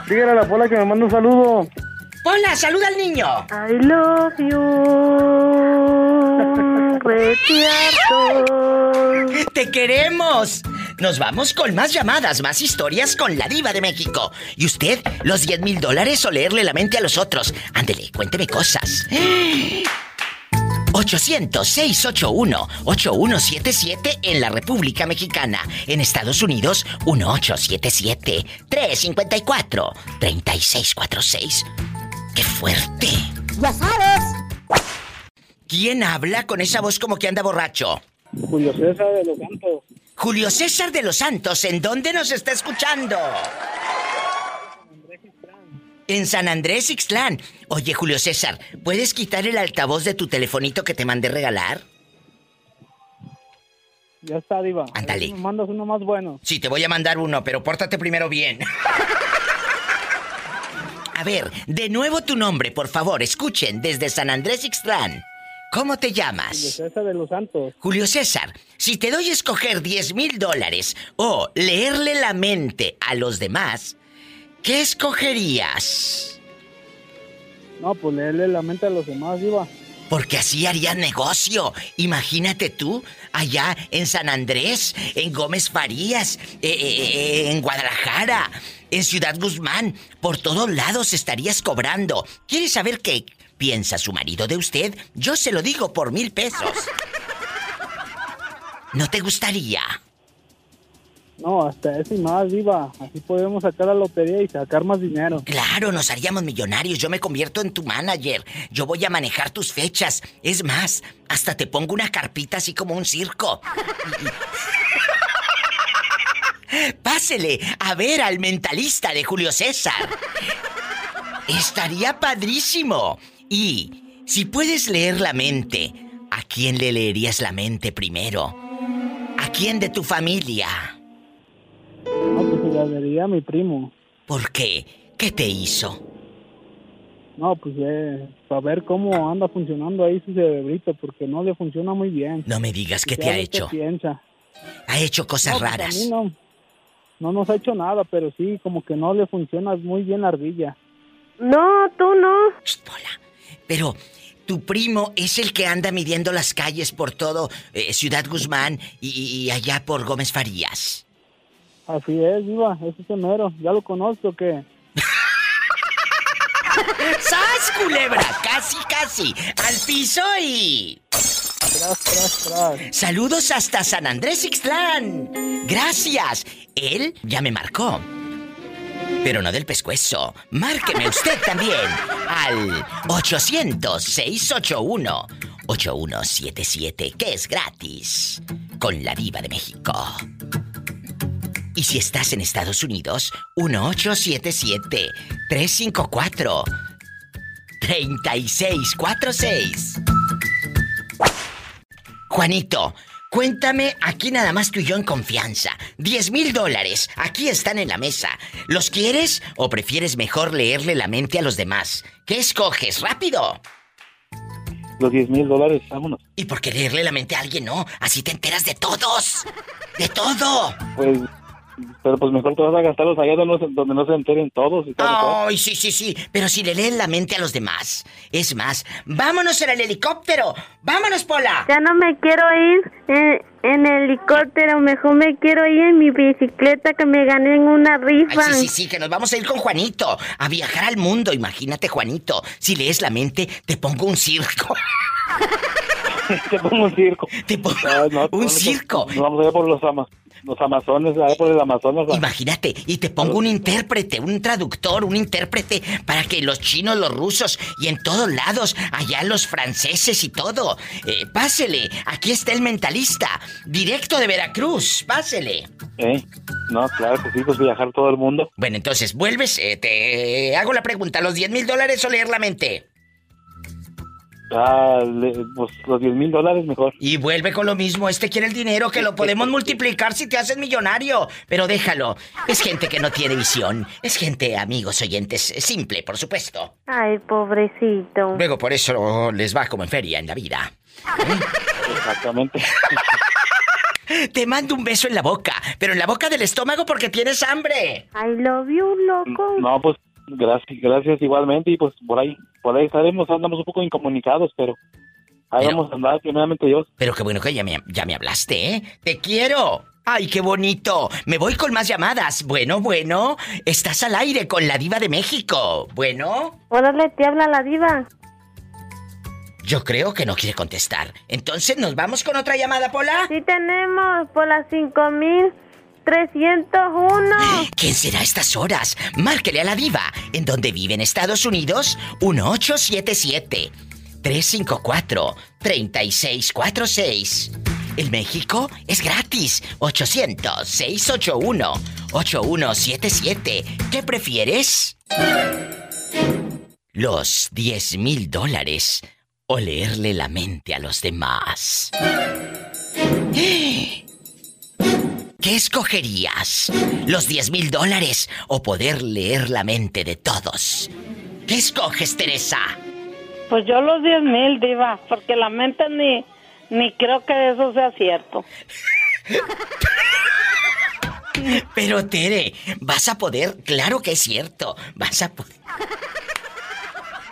Dígale a la Pola que me manda un saludo. Hola, saluda al niño. I love you. Retierto. ¡Te queremos! Nos vamos con más llamadas, más historias con la diva de México. ¿Y usted, los 10 mil dólares o leerle la mente a los otros? Ándele, cuénteme cosas. 800-681-8177 en la República Mexicana. En Estados Unidos, 1877-354-3646. ¡Qué fuerte! ¡Ya sabes! ¿Quién habla con esa voz como que anda borracho? Julio César de los Santos. Julio César de los Santos, ¿en dónde nos está escuchando? En San Andrés Ixtlán. Oye, Julio César, ¿puedes quitar el altavoz de tu telefonito que te mandé regalar? Ya está, Diva. Ándale. Mandas uno más bueno. Sí, te voy a mandar uno, pero pórtate primero bien. A ver, de nuevo tu nombre, por favor, escuchen, desde San Andrés Ixtlán. ¿Cómo te llamas? Julio César de los Santos. Julio César, si te doy a escoger 10 mil dólares o leerle la mente a los demás, ¿qué escogerías? No, pues leerle la mente a los demás, Diva. Porque así haría negocio. Imagínate tú, allá en San Andrés, en Gómez Farías, eh, eh, eh, en Guadalajara, en Ciudad Guzmán, por todos lados estarías cobrando. ¿Quieres saber qué piensa su marido de usted? Yo se lo digo por mil pesos. ¿No te gustaría? No, hasta eso y más, Diva. Así podemos sacar la lotería y sacar más dinero. Claro, nos haríamos millonarios. Yo me convierto en tu manager. Yo voy a manejar tus fechas. Es más, hasta te pongo una carpita así como un circo. Pásele a ver al mentalista de Julio César. Estaría padrísimo. Y si puedes leer la mente, ¿a quién le leerías la mente primero? ¿A quién de tu familia? No, pues se la daría a mi primo. ¿Por qué? ¿Qué te hizo? No, pues eh, para ver cómo anda funcionando ahí su cerebrito, porque no le funciona muy bien. No me digas qué te ha hecho. piensa. Ha hecho cosas No, pues, a raras. mí no. no nos ha hecho nada, pero sí, como que no le funciona muy bien la ardilla. No, tú no. Pero tu primo es el que anda midiendo las calles por todo eh, Ciudad Guzmán y, y allá por Gómez Farías. Así es, Diva, ese es el mero. ¿Ya lo conozco que ¡Sas, culebra! Casi, casi. Al piso y... Saludos hasta San Andrés Ixtlán. Gracias. Él ya me marcó. Pero no del pescuezo. Márqueme usted también al 800-681-8177, que es gratis, con la diva de México. Y si estás en Estados Unidos, 1877-354-3646. Juanito, cuéntame aquí nada más tú y yo en confianza. 10 mil dólares, aquí están en la mesa. ¿Los quieres o prefieres mejor leerle la mente a los demás? ¿Qué escoges? ¡Rápido! los 10 mil dólares, vámonos. ¿Y por qué leerle la mente a alguien no? Así te enteras de todos. ¡De todo! Pues pero pues mejor te vas a gastarlos allá donde no se, donde no se enteren todos. Y todo, Ay, sí, sí, sí. Pero si le leen la mente a los demás. Es más, vámonos en el helicóptero. ¡Vámonos, Pola! Ya no me quiero ir en, en helicóptero. Mejor me quiero ir en mi bicicleta que me gané en una rifa. Ay, sí, sí, sí, que nos vamos a ir con Juanito. A viajar al mundo. Imagínate, Juanito. Si lees la mente, te pongo un circo. te pongo un circo. Pongo un circo. Nos vamos a ir por los amas los amazones, allá por el Amazonas. Imagínate, y te pongo un intérprete, un traductor, un intérprete para que los chinos, los rusos y en todos lados, allá los franceses y todo. Eh, pásele, aquí está el mentalista, directo de Veracruz, pásele. ¿Eh? No, claro que sí, pues viajar todo el mundo. Bueno, entonces, vuelves, eh, te hago la pregunta, ¿los 10 mil dólares o leer la mente? Ah, pues los 10 mil dólares mejor. Y vuelve con lo mismo. Este quiere el dinero que lo podemos multiplicar si te haces millonario. Pero déjalo. Es gente que no tiene visión. Es gente, amigos oyentes, simple, por supuesto. Ay, pobrecito. Luego por eso les va como en feria en la vida. Exactamente. Te mando un beso en la boca, pero en la boca del estómago porque tienes hambre. I love you, loco. No, pues Gracias, gracias igualmente y pues por ahí, por ahí estaremos, andamos un poco incomunicados, pero ahí vamos a andar primeramente Dios. Pero qué bueno que ya me, ya me hablaste, ¿eh? ¡Te quiero! ¡Ay, qué bonito! Me voy con más llamadas. Bueno, bueno, estás al aire con la diva de México. Bueno. Órale, te habla la diva. Yo creo que no quiere contestar. Entonces, ¿nos vamos con otra llamada, Pola? Sí tenemos, Pola 5000. 301. ¿Quién será a estas horas? Márquele a la diva. ¿En dónde vive en Estados Unidos? 1877 354 3646. ¿El México? Es gratis. 800-681-8177. ¿Qué prefieres? Los 10 mil dólares o leerle la mente a los demás. ¿Qué escogerías? ¿Los 10 mil dólares o poder leer la mente de todos? ¿Qué escoges, Teresa? Pues yo los 10 mil, Diva, porque la mente ni, ni creo que eso sea cierto. Pero Tere, vas a poder, claro que es cierto, vas a poder...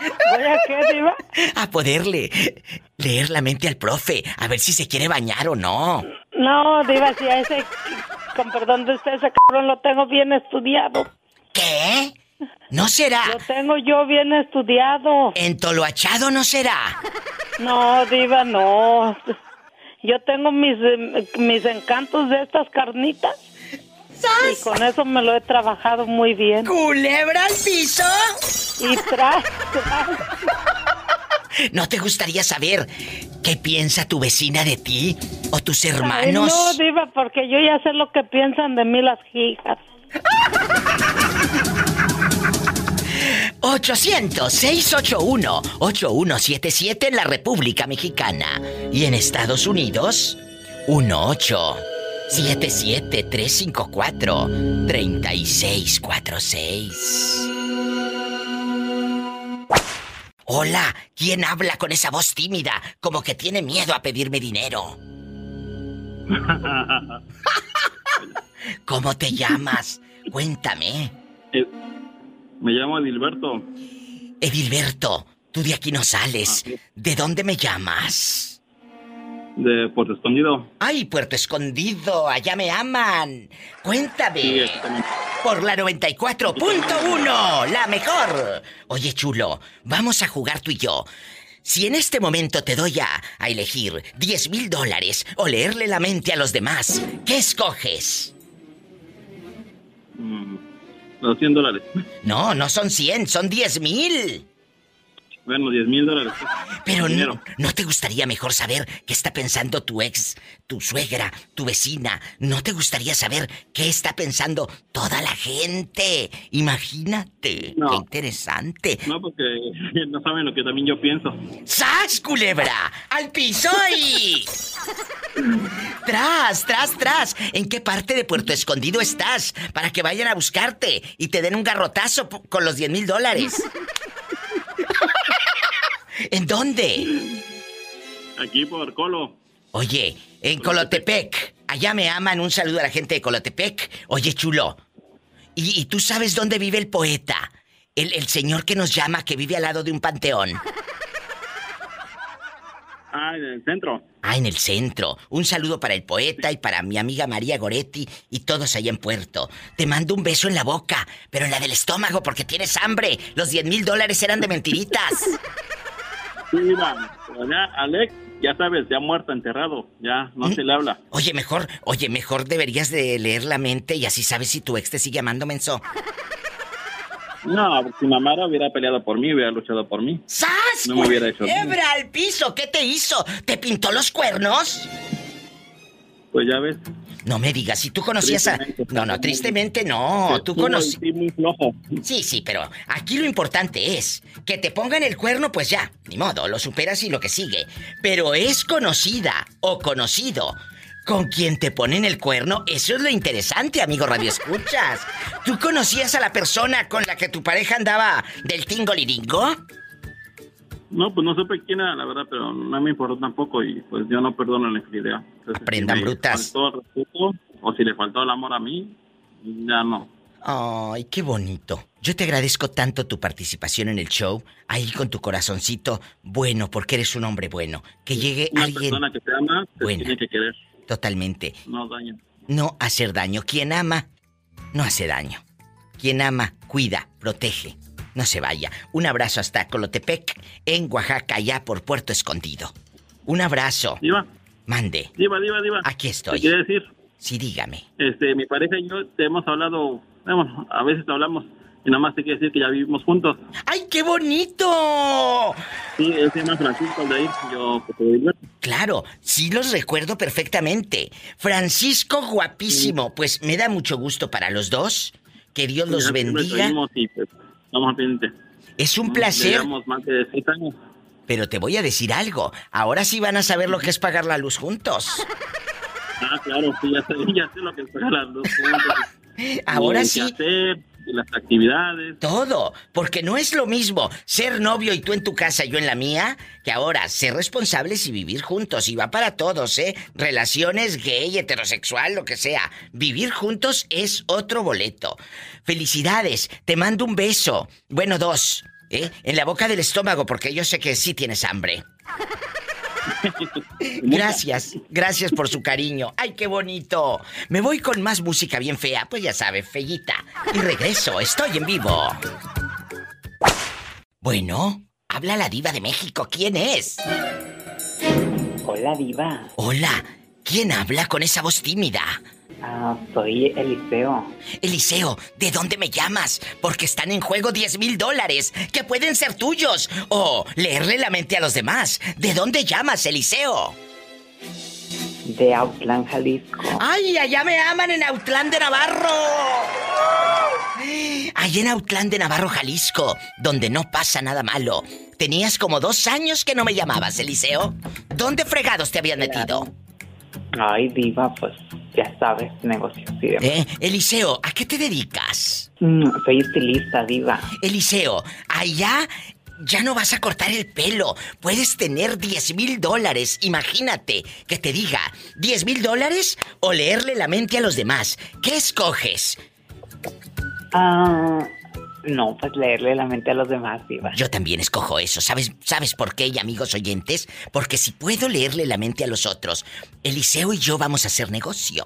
¿Voy a qué, Diva? A poderle leer la mente al profe, a ver si se quiere bañar o no. No, Diva, si a ese, con perdón de usted, ese cabrón lo tengo bien estudiado. ¿Qué? ¿No será? Lo tengo yo bien estudiado. ¿Entoloachado no será? No, Diva, no. Yo tengo mis, eh, mis encantos de estas carnitas. Y con eso me lo he trabajado muy bien. ¿Culebra al piso? Y tras, tras. ¿No te gustaría saber qué piensa tu vecina de ti o tus Ay, hermanos? no, Diva, porque yo ya sé lo que piensan de mí las hijas. 800-681-8177 en la República Mexicana. Y en Estados Unidos, 1877-354-3646. Hola, ¿quién habla con esa voz tímida? Como que tiene miedo a pedirme dinero. ¿Cómo te llamas? Cuéntame. Eh, me llamo Edilberto. Edilberto, tú de aquí no sales. ¿De dónde me llamas? De Puerto Escondido. ¡Ay, Puerto Escondido! ¡Allá me aman! Cuéntame. Sí, exactamente. Por la 94.1, la mejor. Oye, chulo, vamos a jugar tú y yo. Si en este momento te doy a, a elegir 10 mil dólares o leerle la mente a los demás, ¿qué escoges? Mm, los 100 dólares. No, no son 100, son 10 mil. Bueno, 10 mil dólares. Pero no, ¿no te gustaría mejor saber qué está pensando tu ex, tu suegra, tu vecina? ¿No te gustaría saber qué está pensando toda la gente? Imagínate, No. qué interesante. No, porque no saben lo que también yo pienso. ¡Sas, culebra! ¡Al piso y... ¡Tras, tras, tras! ¿En qué parte de Puerto Escondido estás? Para que vayan a buscarte y te den un garrotazo con los 10 mil dólares. ¿En dónde? Aquí por Colo. Oye, en Colotepec. Allá me aman. Un saludo a la gente de Colotepec. Oye, chulo. ¿Y, y tú sabes dónde vive el poeta? El, el señor que nos llama, que vive al lado de un panteón. Ah, en el centro. Ah, en el centro. Un saludo para el poeta y para mi amiga María Goretti y todos allá en Puerto. Te mando un beso en la boca, pero en la del estómago porque tienes hambre. Los 10 mil dólares eran de mentiritas. Sí, mira, ya Alex, ya sabes, ya muerto, enterrado. Ya, no se le habla. Oye, mejor, oye, mejor deberías de leer la mente y así sabes si tu ex te sigue amando, menso. No, si Mamara hubiera peleado por mí, hubiera luchado por mí. ¡Sas! No me hubiera hecho. ¡Hebra al piso! ¿Qué te hizo? ¿Te pintó los cuernos? Pues ya ves. No me digas, si tú conocías a... No, no, tristemente no. Tú conoces... Sí. Sí, sí, pero aquí lo importante es que te pongan el cuerno, pues ya, ni modo, lo superas y lo que sigue. Pero es conocida o conocido con quien te ponen el cuerno, eso es lo interesante, amigo Radio Escuchas. ¿Tú conocías a la persona con la que tu pareja andaba del tingoliringo? No, pues no supe quién era, la verdad, pero no me importó tampoco y pues yo no perdono la infidelidad. Entonces, Aprendan, si brutas. faltó el respeto, o si le faltó el amor a mí, ya no. Ay, qué bonito. Yo te agradezco tanto tu participación en el show, ahí con tu corazoncito bueno, porque eres un hombre bueno. Que llegue Una alguien persona que te ama, te Buena. tiene que querer, totalmente. no daña. No hacer daño. Quien ama, no hace daño. Quien ama, cuida, protege. No se vaya. Un abrazo hasta Colotepec, en Oaxaca, allá por Puerto Escondido. Un abrazo. Diva. Mande. Diva, diva, diva. Aquí estoy. Te quiero decir, Sí, dígame. este, mi pareja y yo te hemos hablado, bueno, a veces hablamos y nada más te quiero decir que ya vivimos juntos. ¡Ay, qué bonito! Sí, él se llama Francisco de ahí, yo pues. Claro, sí los recuerdo perfectamente. Francisco, guapísimo. Pues me da mucho gusto para los dos. Que Dios los Ya siempre bendiga. y, pues, estamos al pendiente. Es un Ya placer. Llevamos más de seis años. Pero te voy a decir algo. Ahora sí van a saber lo que es pagar la luz juntos. Ah, claro, sí, ya sé, ya sé lo que es pagar las dos juntos. Ahora sí. hacer, las actividades. Todo, porque no es lo mismo ser novio y tú en tu casa y yo en la mía, que ahora ser responsables y vivir juntos. Y va para todos, ¿eh? Relaciones gay, heterosexual, lo que sea. Vivir juntos es otro boleto. Felicidades, te mando un beso. Bueno, dos, ¿eh? En la boca del estómago, porque yo sé que sí tienes hambre. Gracias, gracias por su cariño. ¡Ay, qué bonito! Me voy con más música bien fea, pues ya sabe, fellita. Y regreso, estoy en vivo. Bueno, habla la diva de México, ¿quién es? Hola, Diva. Hola, ¿quién habla con esa voz tímida? Ah, soy Eliseo. Eliseo, ¿de dónde me llamas? Porque están en juego 10 mil dólares, que pueden ser tuyos. O leerle la mente a los demás. ¿De dónde llamas, Eliseo? De Autlán, Jalisco. ¡Ay, allá me aman en Autlán de Navarro! Allá en Autlán de Navarro, Jalisco, donde no pasa nada malo. Tenías como dos años que no me llamabas, Eliseo. ¿Dónde fregados te habían metido? Ay, Diva, pues ya sabes, negocios y demás. ¿Eh? Eliseo, ¿a qué te dedicas? Mm, soy estilista, Diva. Eliseo, allá ya no vas a cortar el pelo. Puedes tener 10 mil dólares. Imagínate que te diga 10 mil dólares o leerle la mente a los demás. ¿Qué escoges? Ah, no, pues leerle la mente a los demás, Diva. Yo también escojo eso. ¿Sabes, ¿Sabes por qué, y amigos oyentes? Porque si puedo leerle la mente a los otros, Eliseo y yo vamos a hacer negocio.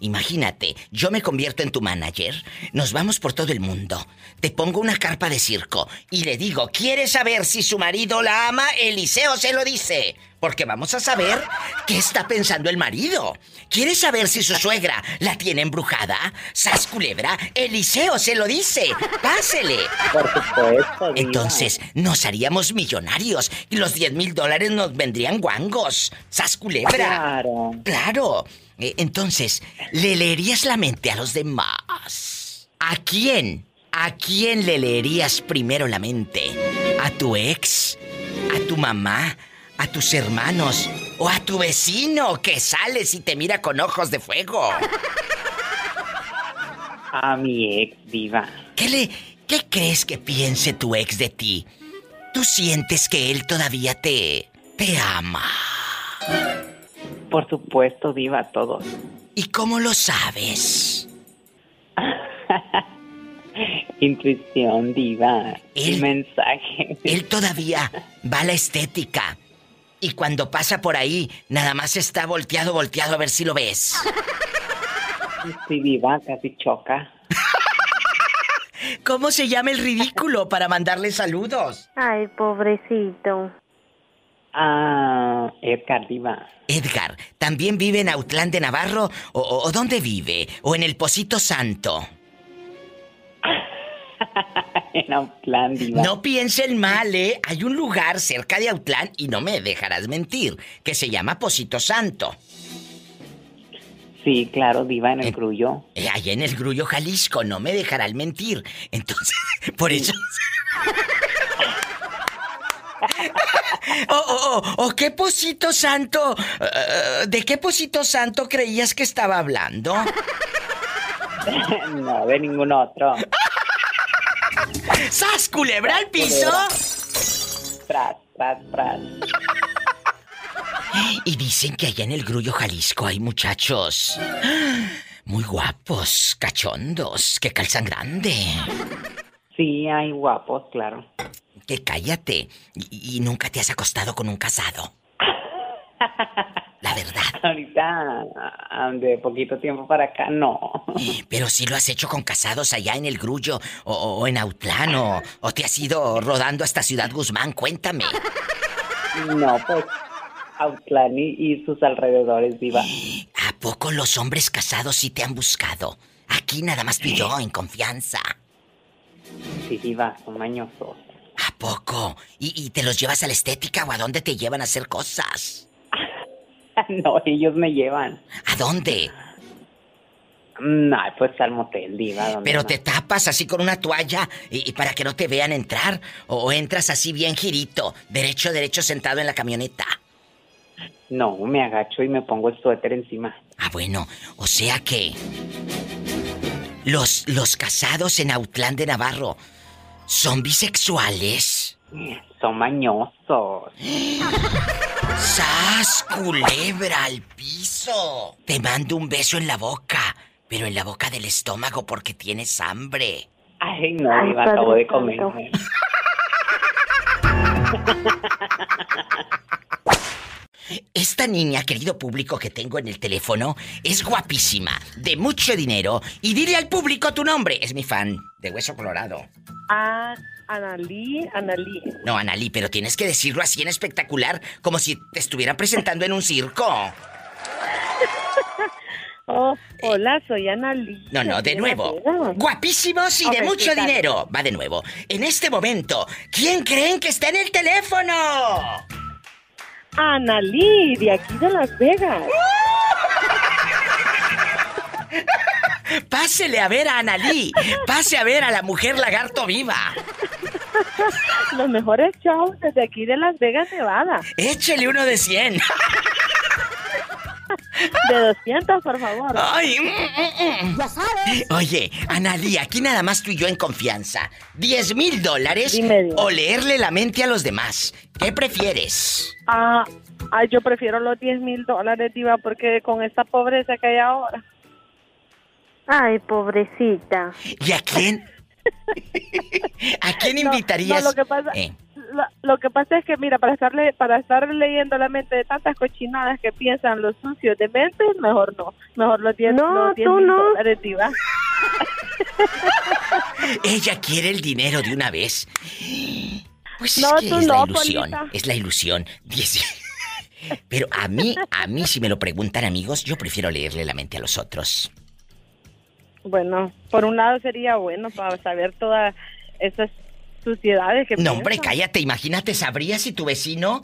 Imagínate, yo me convierto en tu manager, nos vamos por todo el mundo, te pongo una carpa de circo y le digo, ¿quieres saber si su marido la ama? Eliseo se lo dice. Porque vamos a saber qué está pensando el marido. ¿Quieres saber si su suegra la tiene embrujada? Sas culebra, Eliseo se lo dice. Pásele. Por supuesto. Entonces, nos haríamos millonarios y los 10 mil dólares nos vendrían guangos. Sas culebra. Claro. Claro. Eh, entonces, ¿le leerías la mente a los demás? ¿A quién? ¿A quién le leerías primero la mente? ¿A tu ex? ¿A tu mamá? ¿A tus hermanos? ¿O a tu vecino que sales y te mira con ojos de fuego? A mi ex, Diva. ¿Qué le... ¿Qué crees que piense tu ex de ti? ¿Tú sientes que él todavía te... te ama? Por supuesto, Diva, todos. ¿Y cómo lo sabes? Intuición, Diva. El mensaje. Él todavía va a la estética. Y cuando pasa por ahí, nada más está volteado, volteado a ver si lo ves. Sí, Diva, casi choca. ¿Cómo se llama el ridículo para mandarle saludos? Ay, pobrecito. Ah, Edgar Diva. Edgar, ¿también vive en Autlán de Navarro? ¿O, o- o dónde vive? ¿O en el Pocito Santo? en Autlán, Diva. No piensen mal, ¿eh? Hay un lugar cerca de Autlán, y no me dejarás mentir, que se llama Pocito Santo. Sí, claro, Diva, en el grullo. Eh, allá en el Grullo, Jalisco, no me dejarán mentir. Entonces, por eso... Oh, oh, oh, oh, ¿qué Pocito Santo? Eh, ¿De qué Pocito Santo creías que estaba hablando? no, de ningún otro. ¡Sas, culebra al piso! Tras, tras, tras. Y dicen que allá en el Grullo, Jalisco, hay muchachos muy guapos, cachondos, que calzan grande. Sí, hay guapos, claro. Que cállate. Y, y nunca te has acostado con un casado. La verdad. Ahorita, ah, de poquito tiempo para acá, no. Pero si lo has hecho con casados allá en el Grullo o, o en Autlán o, o te has ido rodando hasta Ciudad Guzmán, cuéntame. No, pues, Autlán y, y sus alrededores, Diva. ¿A poco los hombres casados sí te han buscado? Aquí nada más tú y yo, en confianza. Sí, Diva, son mañosos. ¿A poco? ¿Y, y te los llevas a la estética o a dónde te llevan a hacer cosas? no, ellos me llevan. ¿A dónde? No, pues al motel, Diva. ¿dónde Pero te tapas así con una toalla y, y para que no te vean entrar. O, o entras así bien girito, derecho, derecho sentado en la camioneta. No, me agacho y me pongo el suéter encima. Ah, bueno, o sea que. Los, los casados en Autlán de Navarro son bisexuales. Son mañosos. ¡Sas, culebra al piso! Te mando un beso en la boca, pero en la boca del estómago porque tienes hambre. Ay, no, Diva, acabo de comer. Esta niña, querido público que tengo en el teléfono, es guapísima, de mucho dinero, y dile al público tu nombre. Es mi fan, de Hueso Colorado. Ah, Analí, Analí. No, Analí, pero tienes que decirlo así en espectacular, como si te estuviera presentando en un circo. Oh, hola, soy Analí. No, no, de nuevo. Guapísimos y de mucho dinero. Va de nuevo. En este momento, ¿quién creen que está en el teléfono? Analí, de aquí de Las Vegas. Pásele a ver a Analí. Pase a ver a la mujer lagarto viva. Los mejores shows desde aquí de Las Vegas, Nevada. Échele uno de 100. De 200, por favor. Ay, mm, mm, mm. Ya sabes. Oye, Analí, aquí nada más tú y yo en confianza. ¿10 mil dólares o leerle la mente a los demás? ¿Qué prefieres? Ah, ay, yo prefiero los 10 mil dólares, Diva, porque con esta pobreza que hay ahora. Ay, pobrecita. ¿Y a quién? ¿A quién No, invitarías? no, lo que pasa- Eh, Lo, lo que pasa es que, mira, para estarle, para estar leyendo la mente de tantas cochinadas que piensan los sucios de mente, mejor no. Mejor los 10 No, los 10 tú no. dólares, Diva. ella quiere el dinero de una vez. Pues No, es que tú es la no, ilusión. Polita. Es la ilusión. Diez- Pero a mí, a mí si me lo preguntan amigos, yo prefiero leerle la mente a los otros. Bueno, por un lado sería bueno para saber todas esas suciedades que No, hombre, cállate. Imagínate, sabrías si tu vecino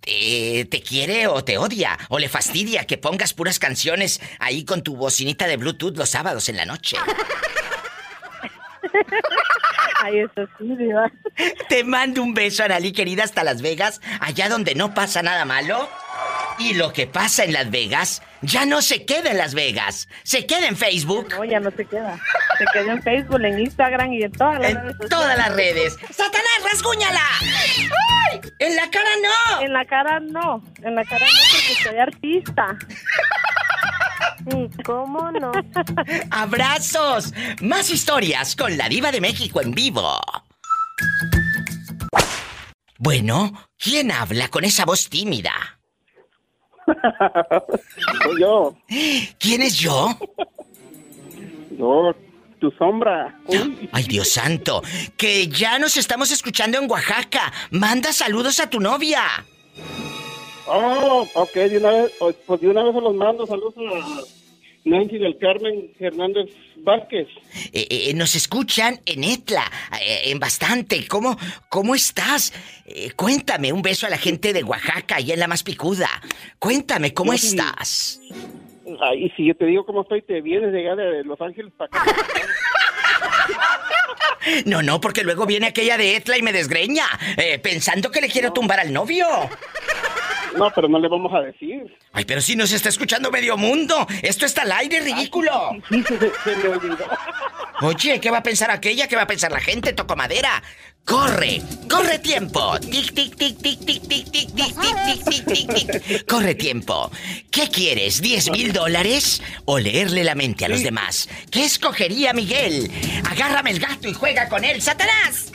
te, te quiere o te odia o le fastidia que pongas puras canciones ahí con tu bocinita de Bluetooth los sábados en la noche. Ay, eso sí, Diva. Te mando un beso, Analí, querida, hasta Las Vegas, allá donde no pasa nada malo. Y lo que pasa en Las Vegas ya no se queda en Las Vegas, se queda en Facebook. No, ya no se queda. Se queda en Facebook, en Instagram y en todas las redes En todas las redes. ¡Satanás, rasguñala! ¡Ay! ¡En la cara no! En la cara no. En la cara no porque soy artista. Sí, ¿cómo no? ¡Abrazos! Más historias con la diva de México en vivo. Bueno, ¿quién habla con esa voz tímida? Soy yo. ¿Quién es yo? Yo, tu sombra. Uy, Ay, Dios santo, que ya nos estamos escuchando en Oaxaca. Manda saludos a tu novia. Oh, ok, de una vez, pues de una vez se los mando. Saludos a Nancy del Carmen Hernández Vázquez. Eh, eh, nos escuchan en Etla, eh, en bastante. ¿Cómo, cómo estás? Eh, cuéntame, un beso a la gente de Oaxaca, allá en la más picuda. Cuéntame, ¿cómo sí. estás? Ay, si yo te digo cómo estoy, te vienes de allá de Los Ángeles para acá. No, no, porque luego viene aquella de Etla y me desgreña, eh, pensando que le quiero tumbar al novio. No, pero no le vamos a decir. Ay, pero si nos está escuchando medio mundo. Esto está al aire, ridículo. Sí, se, se me olvidó. Oye, ¿qué va a pensar aquella? ¿Qué va a pensar la gente? Toco madera. ¡Corre! ¡Corre tiempo! ¡Tic, tic, tic, tic, tic, tic, tic, tic, tic, tic, tic, tic, tic! ¡Corre tiempo! ¿Qué quieres? ¿10 mil dólares? ¿O leerle la mente a los demás? ¿Qué escogería Miguel? Agárrame el gato y juega con él, Satanás.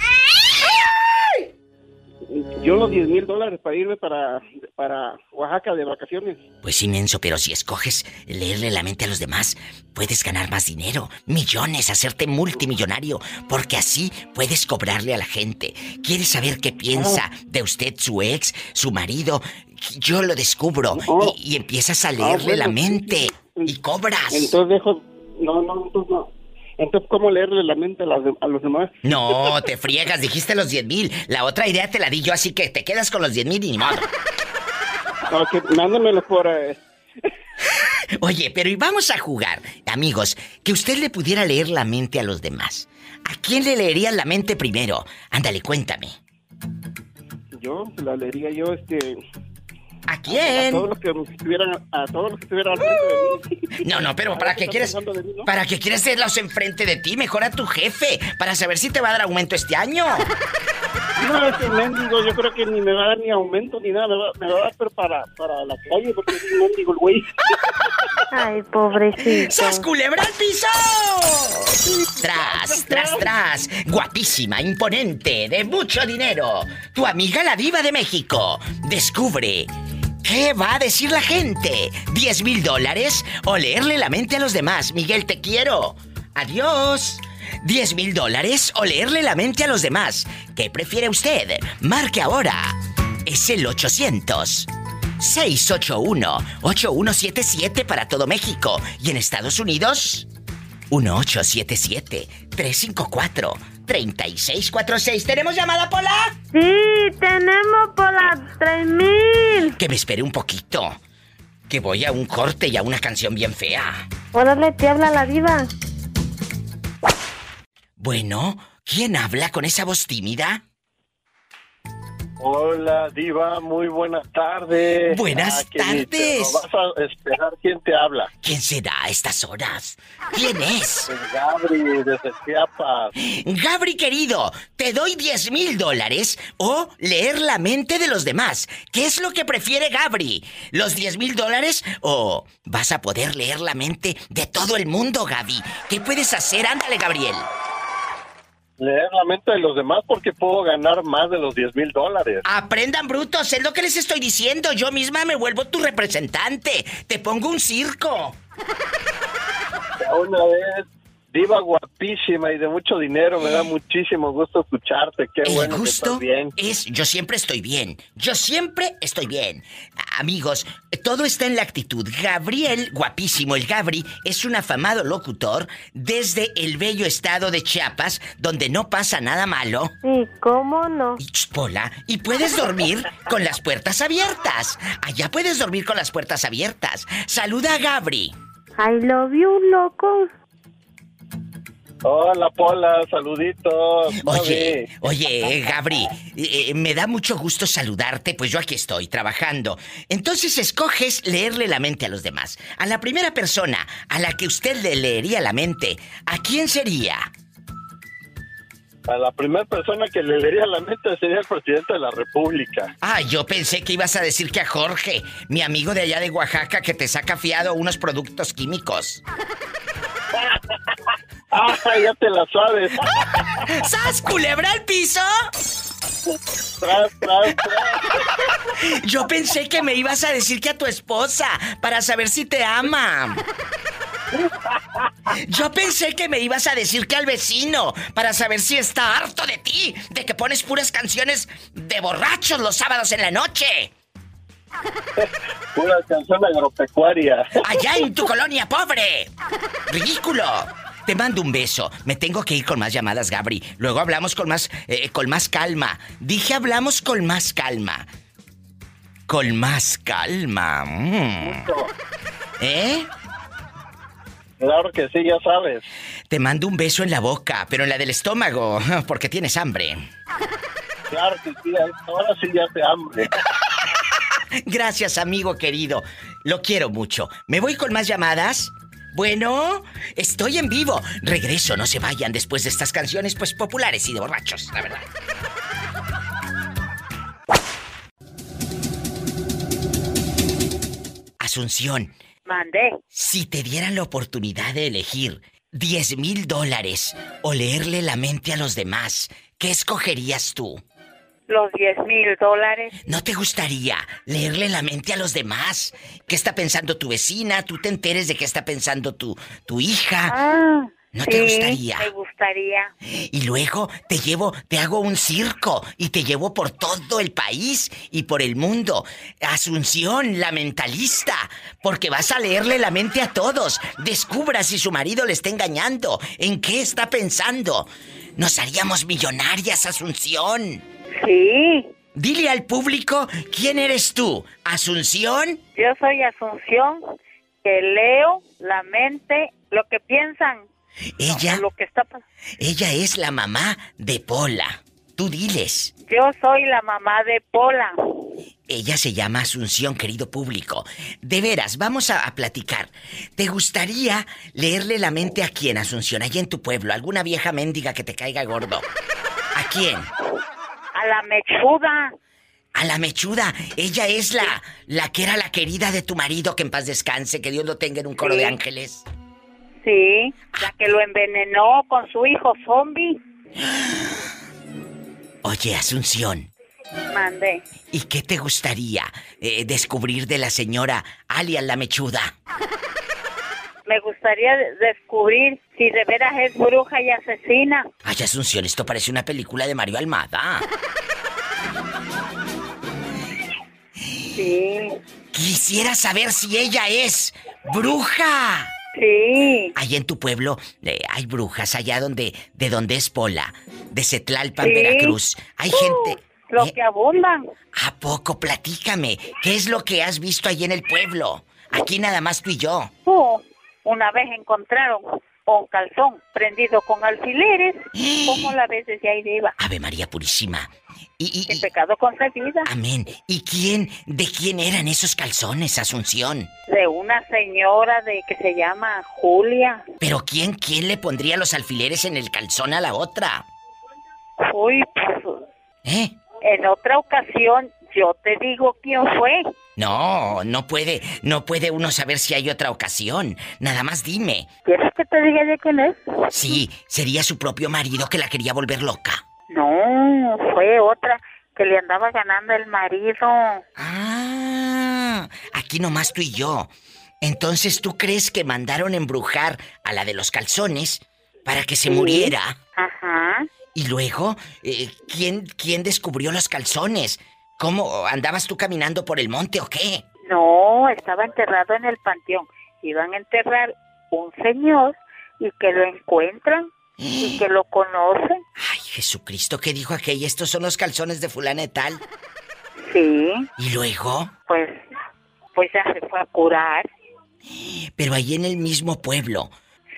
Yo los 10 mil dólares para irme para, para Oaxaca de vacaciones. Pues inmenso, pero si escoges leerle la mente a los demás, puedes ganar más dinero, millones, hacerte multimillonario, porque así puedes cobrarle a la gente. ¿Quieres saber qué piensa de usted su ex, su marido? Yo lo descubro y, y empiezas a leerle bueno, la sí, mente y cobras. Entonces dejo... No, no, no. Entonces, ¿cómo leerle la mente a, las de- a los demás? No, te friegas, dijiste los 10 mil. La otra idea te la di yo, así que te quedas con los 10 mil y ni modo. Ok, mándamelos por... eh, Oye, pero y vamos a jugar, amigos, que usted le pudiera leer la mente a los demás. ¿A quién le leería la mente primero? Ándale, cuéntame. yo, la leería yo, este... ¿A A quién? todos los que estuvieran, a todos los que estuvieran al frente de mí. No, no, pero ¿para qué quieres? ¿Para qué quieres hacerlos enfrente de ti? Mejor a tu jefe, para saber si te va a dar aumento este año. No, ese mendigo yo creo que ni me va a dar ni aumento ni nada, me va, me va a dar pero para, para la calle porque es un mendigo el güey. Ay, pobrecito. ¡Sas culebra al piso! Tras, tras, tras. Guapísima, imponente, de mucho dinero. Tu amiga la diva de México. Descubre. ¿Qué va a decir la gente? ¿10 mil dólares o leerle la mente a los demás? Miguel, te quiero. Adiós. ¿10 mil dólares o leerle la mente a los demás? ¿Qué prefiere usted? Marque ahora. Es el 800. 681-8177 para todo México. ¿Y en Estados Unidos? 1877-354-3646. ¿Tenemos llamada, Pola? Sí, tenemos por las 3000. Que me espere un poquito. Que voy a un corte y a una canción bien fea. Órale, te habla la diva. Bueno, ¿quién habla con esa voz tímida? Hola, Diva, muy buenas tardes. Buenas Ah, tardes. lo vas a esperar quién te habla. ¿Quién será a estas horas? ¿Quién es? El Gabri, desde Chiapas. Gabri querido, te doy 10 mil dólares o leer la mente de los demás. ¿Qué es lo que prefiere Gabri? ¿Los 10 mil dólares o vas a poder leer la mente de todo el mundo, Gaby? ¿Qué puedes hacer? Ándale, Gabriel. Leer la mente de los demás porque puedo ganar más de los 10 mil dólares. Aprendan brutos, es lo que les estoy diciendo. Yo misma me vuelvo tu representante. Te pongo un circo. Una vez, Diva guapísima y de mucho dinero, me da muchísimo gusto escucharte. Qué El bueno que gusto estás bien. es, yo siempre estoy bien. Yo siempre estoy bien. Amigos, todo está en la actitud. Gabriel, guapísimo, el Gabri, es un afamado locutor desde el bello estado de Chiapas, donde no pasa nada malo. Sí, ¿cómo no? Pola, y puedes dormir con las puertas abiertas. Allá puedes dormir con las puertas abiertas. Saluda a Gabri. I love you, loco. Hola, Pola, saluditos. Oye, oye, Gabri, eh, eh, me da mucho gusto saludarte, pues yo aquí estoy trabajando. Entonces escoges leerle la mente a los demás. A la primera persona a la que usted le leería la mente, ¿a quién sería? A la primera persona que le leería la mente sería el presidente de la República. Ah, yo pensé que ibas a decir que a Jorge, mi amigo de allá de Oaxaca que te saca fiado unos productos químicos. ¡Ah, ya te la sabes! ¡Sas, culebra al piso! Tras, tras, tras. Yo pensé que me ibas a decir que a tu esposa, para saber si te ama. Yo pensé que me ibas a decir que al vecino, para saber si está harto de ti, de que pones puras canciones de borrachos los sábados en la noche. Una canción agropecuaria. Allá en tu colonia pobre. Ridículo. Te mando un beso. Me tengo que ir con más llamadas, Gabri. Luego hablamos con más, eh, con más calma. Dije hablamos con más calma. Con más calma. Mm. ¿Eh? Claro que sí, ya sabes. Te mando un beso en la boca, pero en la del estómago, porque tienes hambre. Claro que sí, ahora sí ya te hambre. Gracias, amigo querido. Lo quiero mucho. ¿Me voy con más llamadas? Bueno, estoy en vivo. Regreso, no se vayan después de estas canciones, pues populares y de borrachos, la verdad. Asunción, Mandé. si te dieran la oportunidad de elegir 10 mil dólares o leerle la mente a los demás, ¿qué escogerías tú? Los 10 mil dólares. ¿No te gustaría leerle la mente a los demás? ¿Qué está pensando tu vecina? ¿Tú te enteres de qué está pensando tu, tu hija? Ah, ¿No sí, te gustaría? Me gustaría. Y luego te llevo, te hago un circo y te llevo por todo el país y por el mundo. Asunción, la mentalista, porque vas a leerle la mente a todos. Descubra si su marido le está engañando, en qué está pensando. Nos haríamos millonarias, Asunción. Sí. Dile al público quién eres tú, Asunción. Yo soy Asunción, que leo la mente, lo que piensan. Ella, Lo que está pasando. ella es la mamá de Pola. Tú diles. Yo soy la mamá de Pola. Ella se llama Asunción, querido público. De veras, vamos a, a platicar. ¿Te gustaría leerle la mente a quién, Asunción, allá en tu pueblo? ¿Alguna vieja mendiga que te caiga gordo? ¿A quién? A la mechuda. A la mechuda. Ella es la, la que era la querida de tu marido, que en paz descanse, que Dios lo tenga en un coro Sí. de ángeles. Sí, la que lo envenenó con su hijo zombie. Oye, Asunción, Mandé. ¿y qué te gustaría eh, descubrir de la señora alias la mechuda? Me gustaría de- descubrir si de veras es bruja y asesina. Ay, Asunción, esto parece una película de Mario Almada. Sí. Quisiera saber si ella es bruja. Sí. Allá en tu pueblo eh, hay brujas, allá donde, de donde es Pola, de Cetlalpan, Sí. Veracruz. Hay gente. Lo ¿Eh? que abundan. ¿A poco? Platícame. ¿Qué es lo que has visto allí en el pueblo? Aquí nada más tú y yo. Oh, una vez encontraron un calzón prendido con alfileres. ¿Cómo la ves desde ahí arriba? Ave María Purísima. Y, El pecado concebida. Amén. ¿Y quién, de quién eran esos calzones, Asunción? De una señora de que se llama Julia. ¿Pero quién, quién le pondría los alfileres en el calzón a la otra? Uy, pues. ¿Eh? En otra ocasión, yo te digo quién fue. No, no puede, no puede uno saber si hay otra ocasión. Nada más dime. ¿Quieres que te diga de quién es? Sí, sería su propio marido que la quería volver loca. No, fue otra que le andaba ganando el marido. Ah, aquí nomás tú y yo. Entonces, ¿tú crees que mandaron embrujar a la de los calzones para que se Sí. muriera? Ajá. Y luego, eh, ¿quién, ¿quién descubrió los calzones? ¿Cómo andabas tú caminando por el monte o qué? No, estaba enterrado en el panteón. Iban a enterrar un señor y que lo encuentran y que lo conocen. Ay, Jesucristo, ¿qué dijo aquella? Estos son los calzones de fulana de tal. Sí, Y luego, pues, pues ya se fue a curar. pero ahí en el mismo pueblo.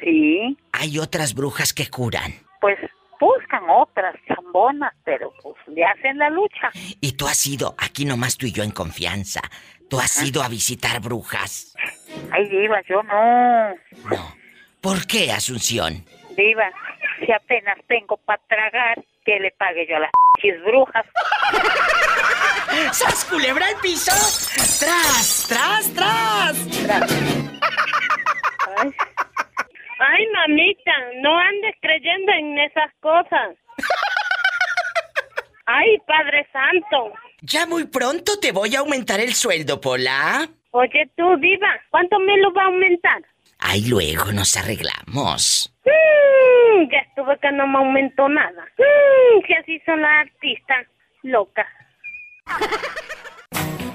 Sí. Hay otras brujas que curan. Pues buscan otras chambonas, pero pues le hacen la lucha. Y tú has ido, aquí nomás tú y yo en confianza. Tú has ido a visitar brujas. Ay, diva, yo no. ¿Por qué, Asunción? Diva, si apenas tengo para tragar, que le pague yo a las brujas. ¡Sas, culebra al piso! ¡Tras, tras, tras! Ay, mamita, no andes creyendo en esas cosas. Ay, Padre Santo. Ya muy pronto te voy a aumentar el sueldo, Pola. Oye tú, Diva, ¿cuánto me lo va a aumentar? Ay, luego nos arreglamos. Mm, ya estuve que no me aumentó nada. Mm, que así son las artistas. Loca.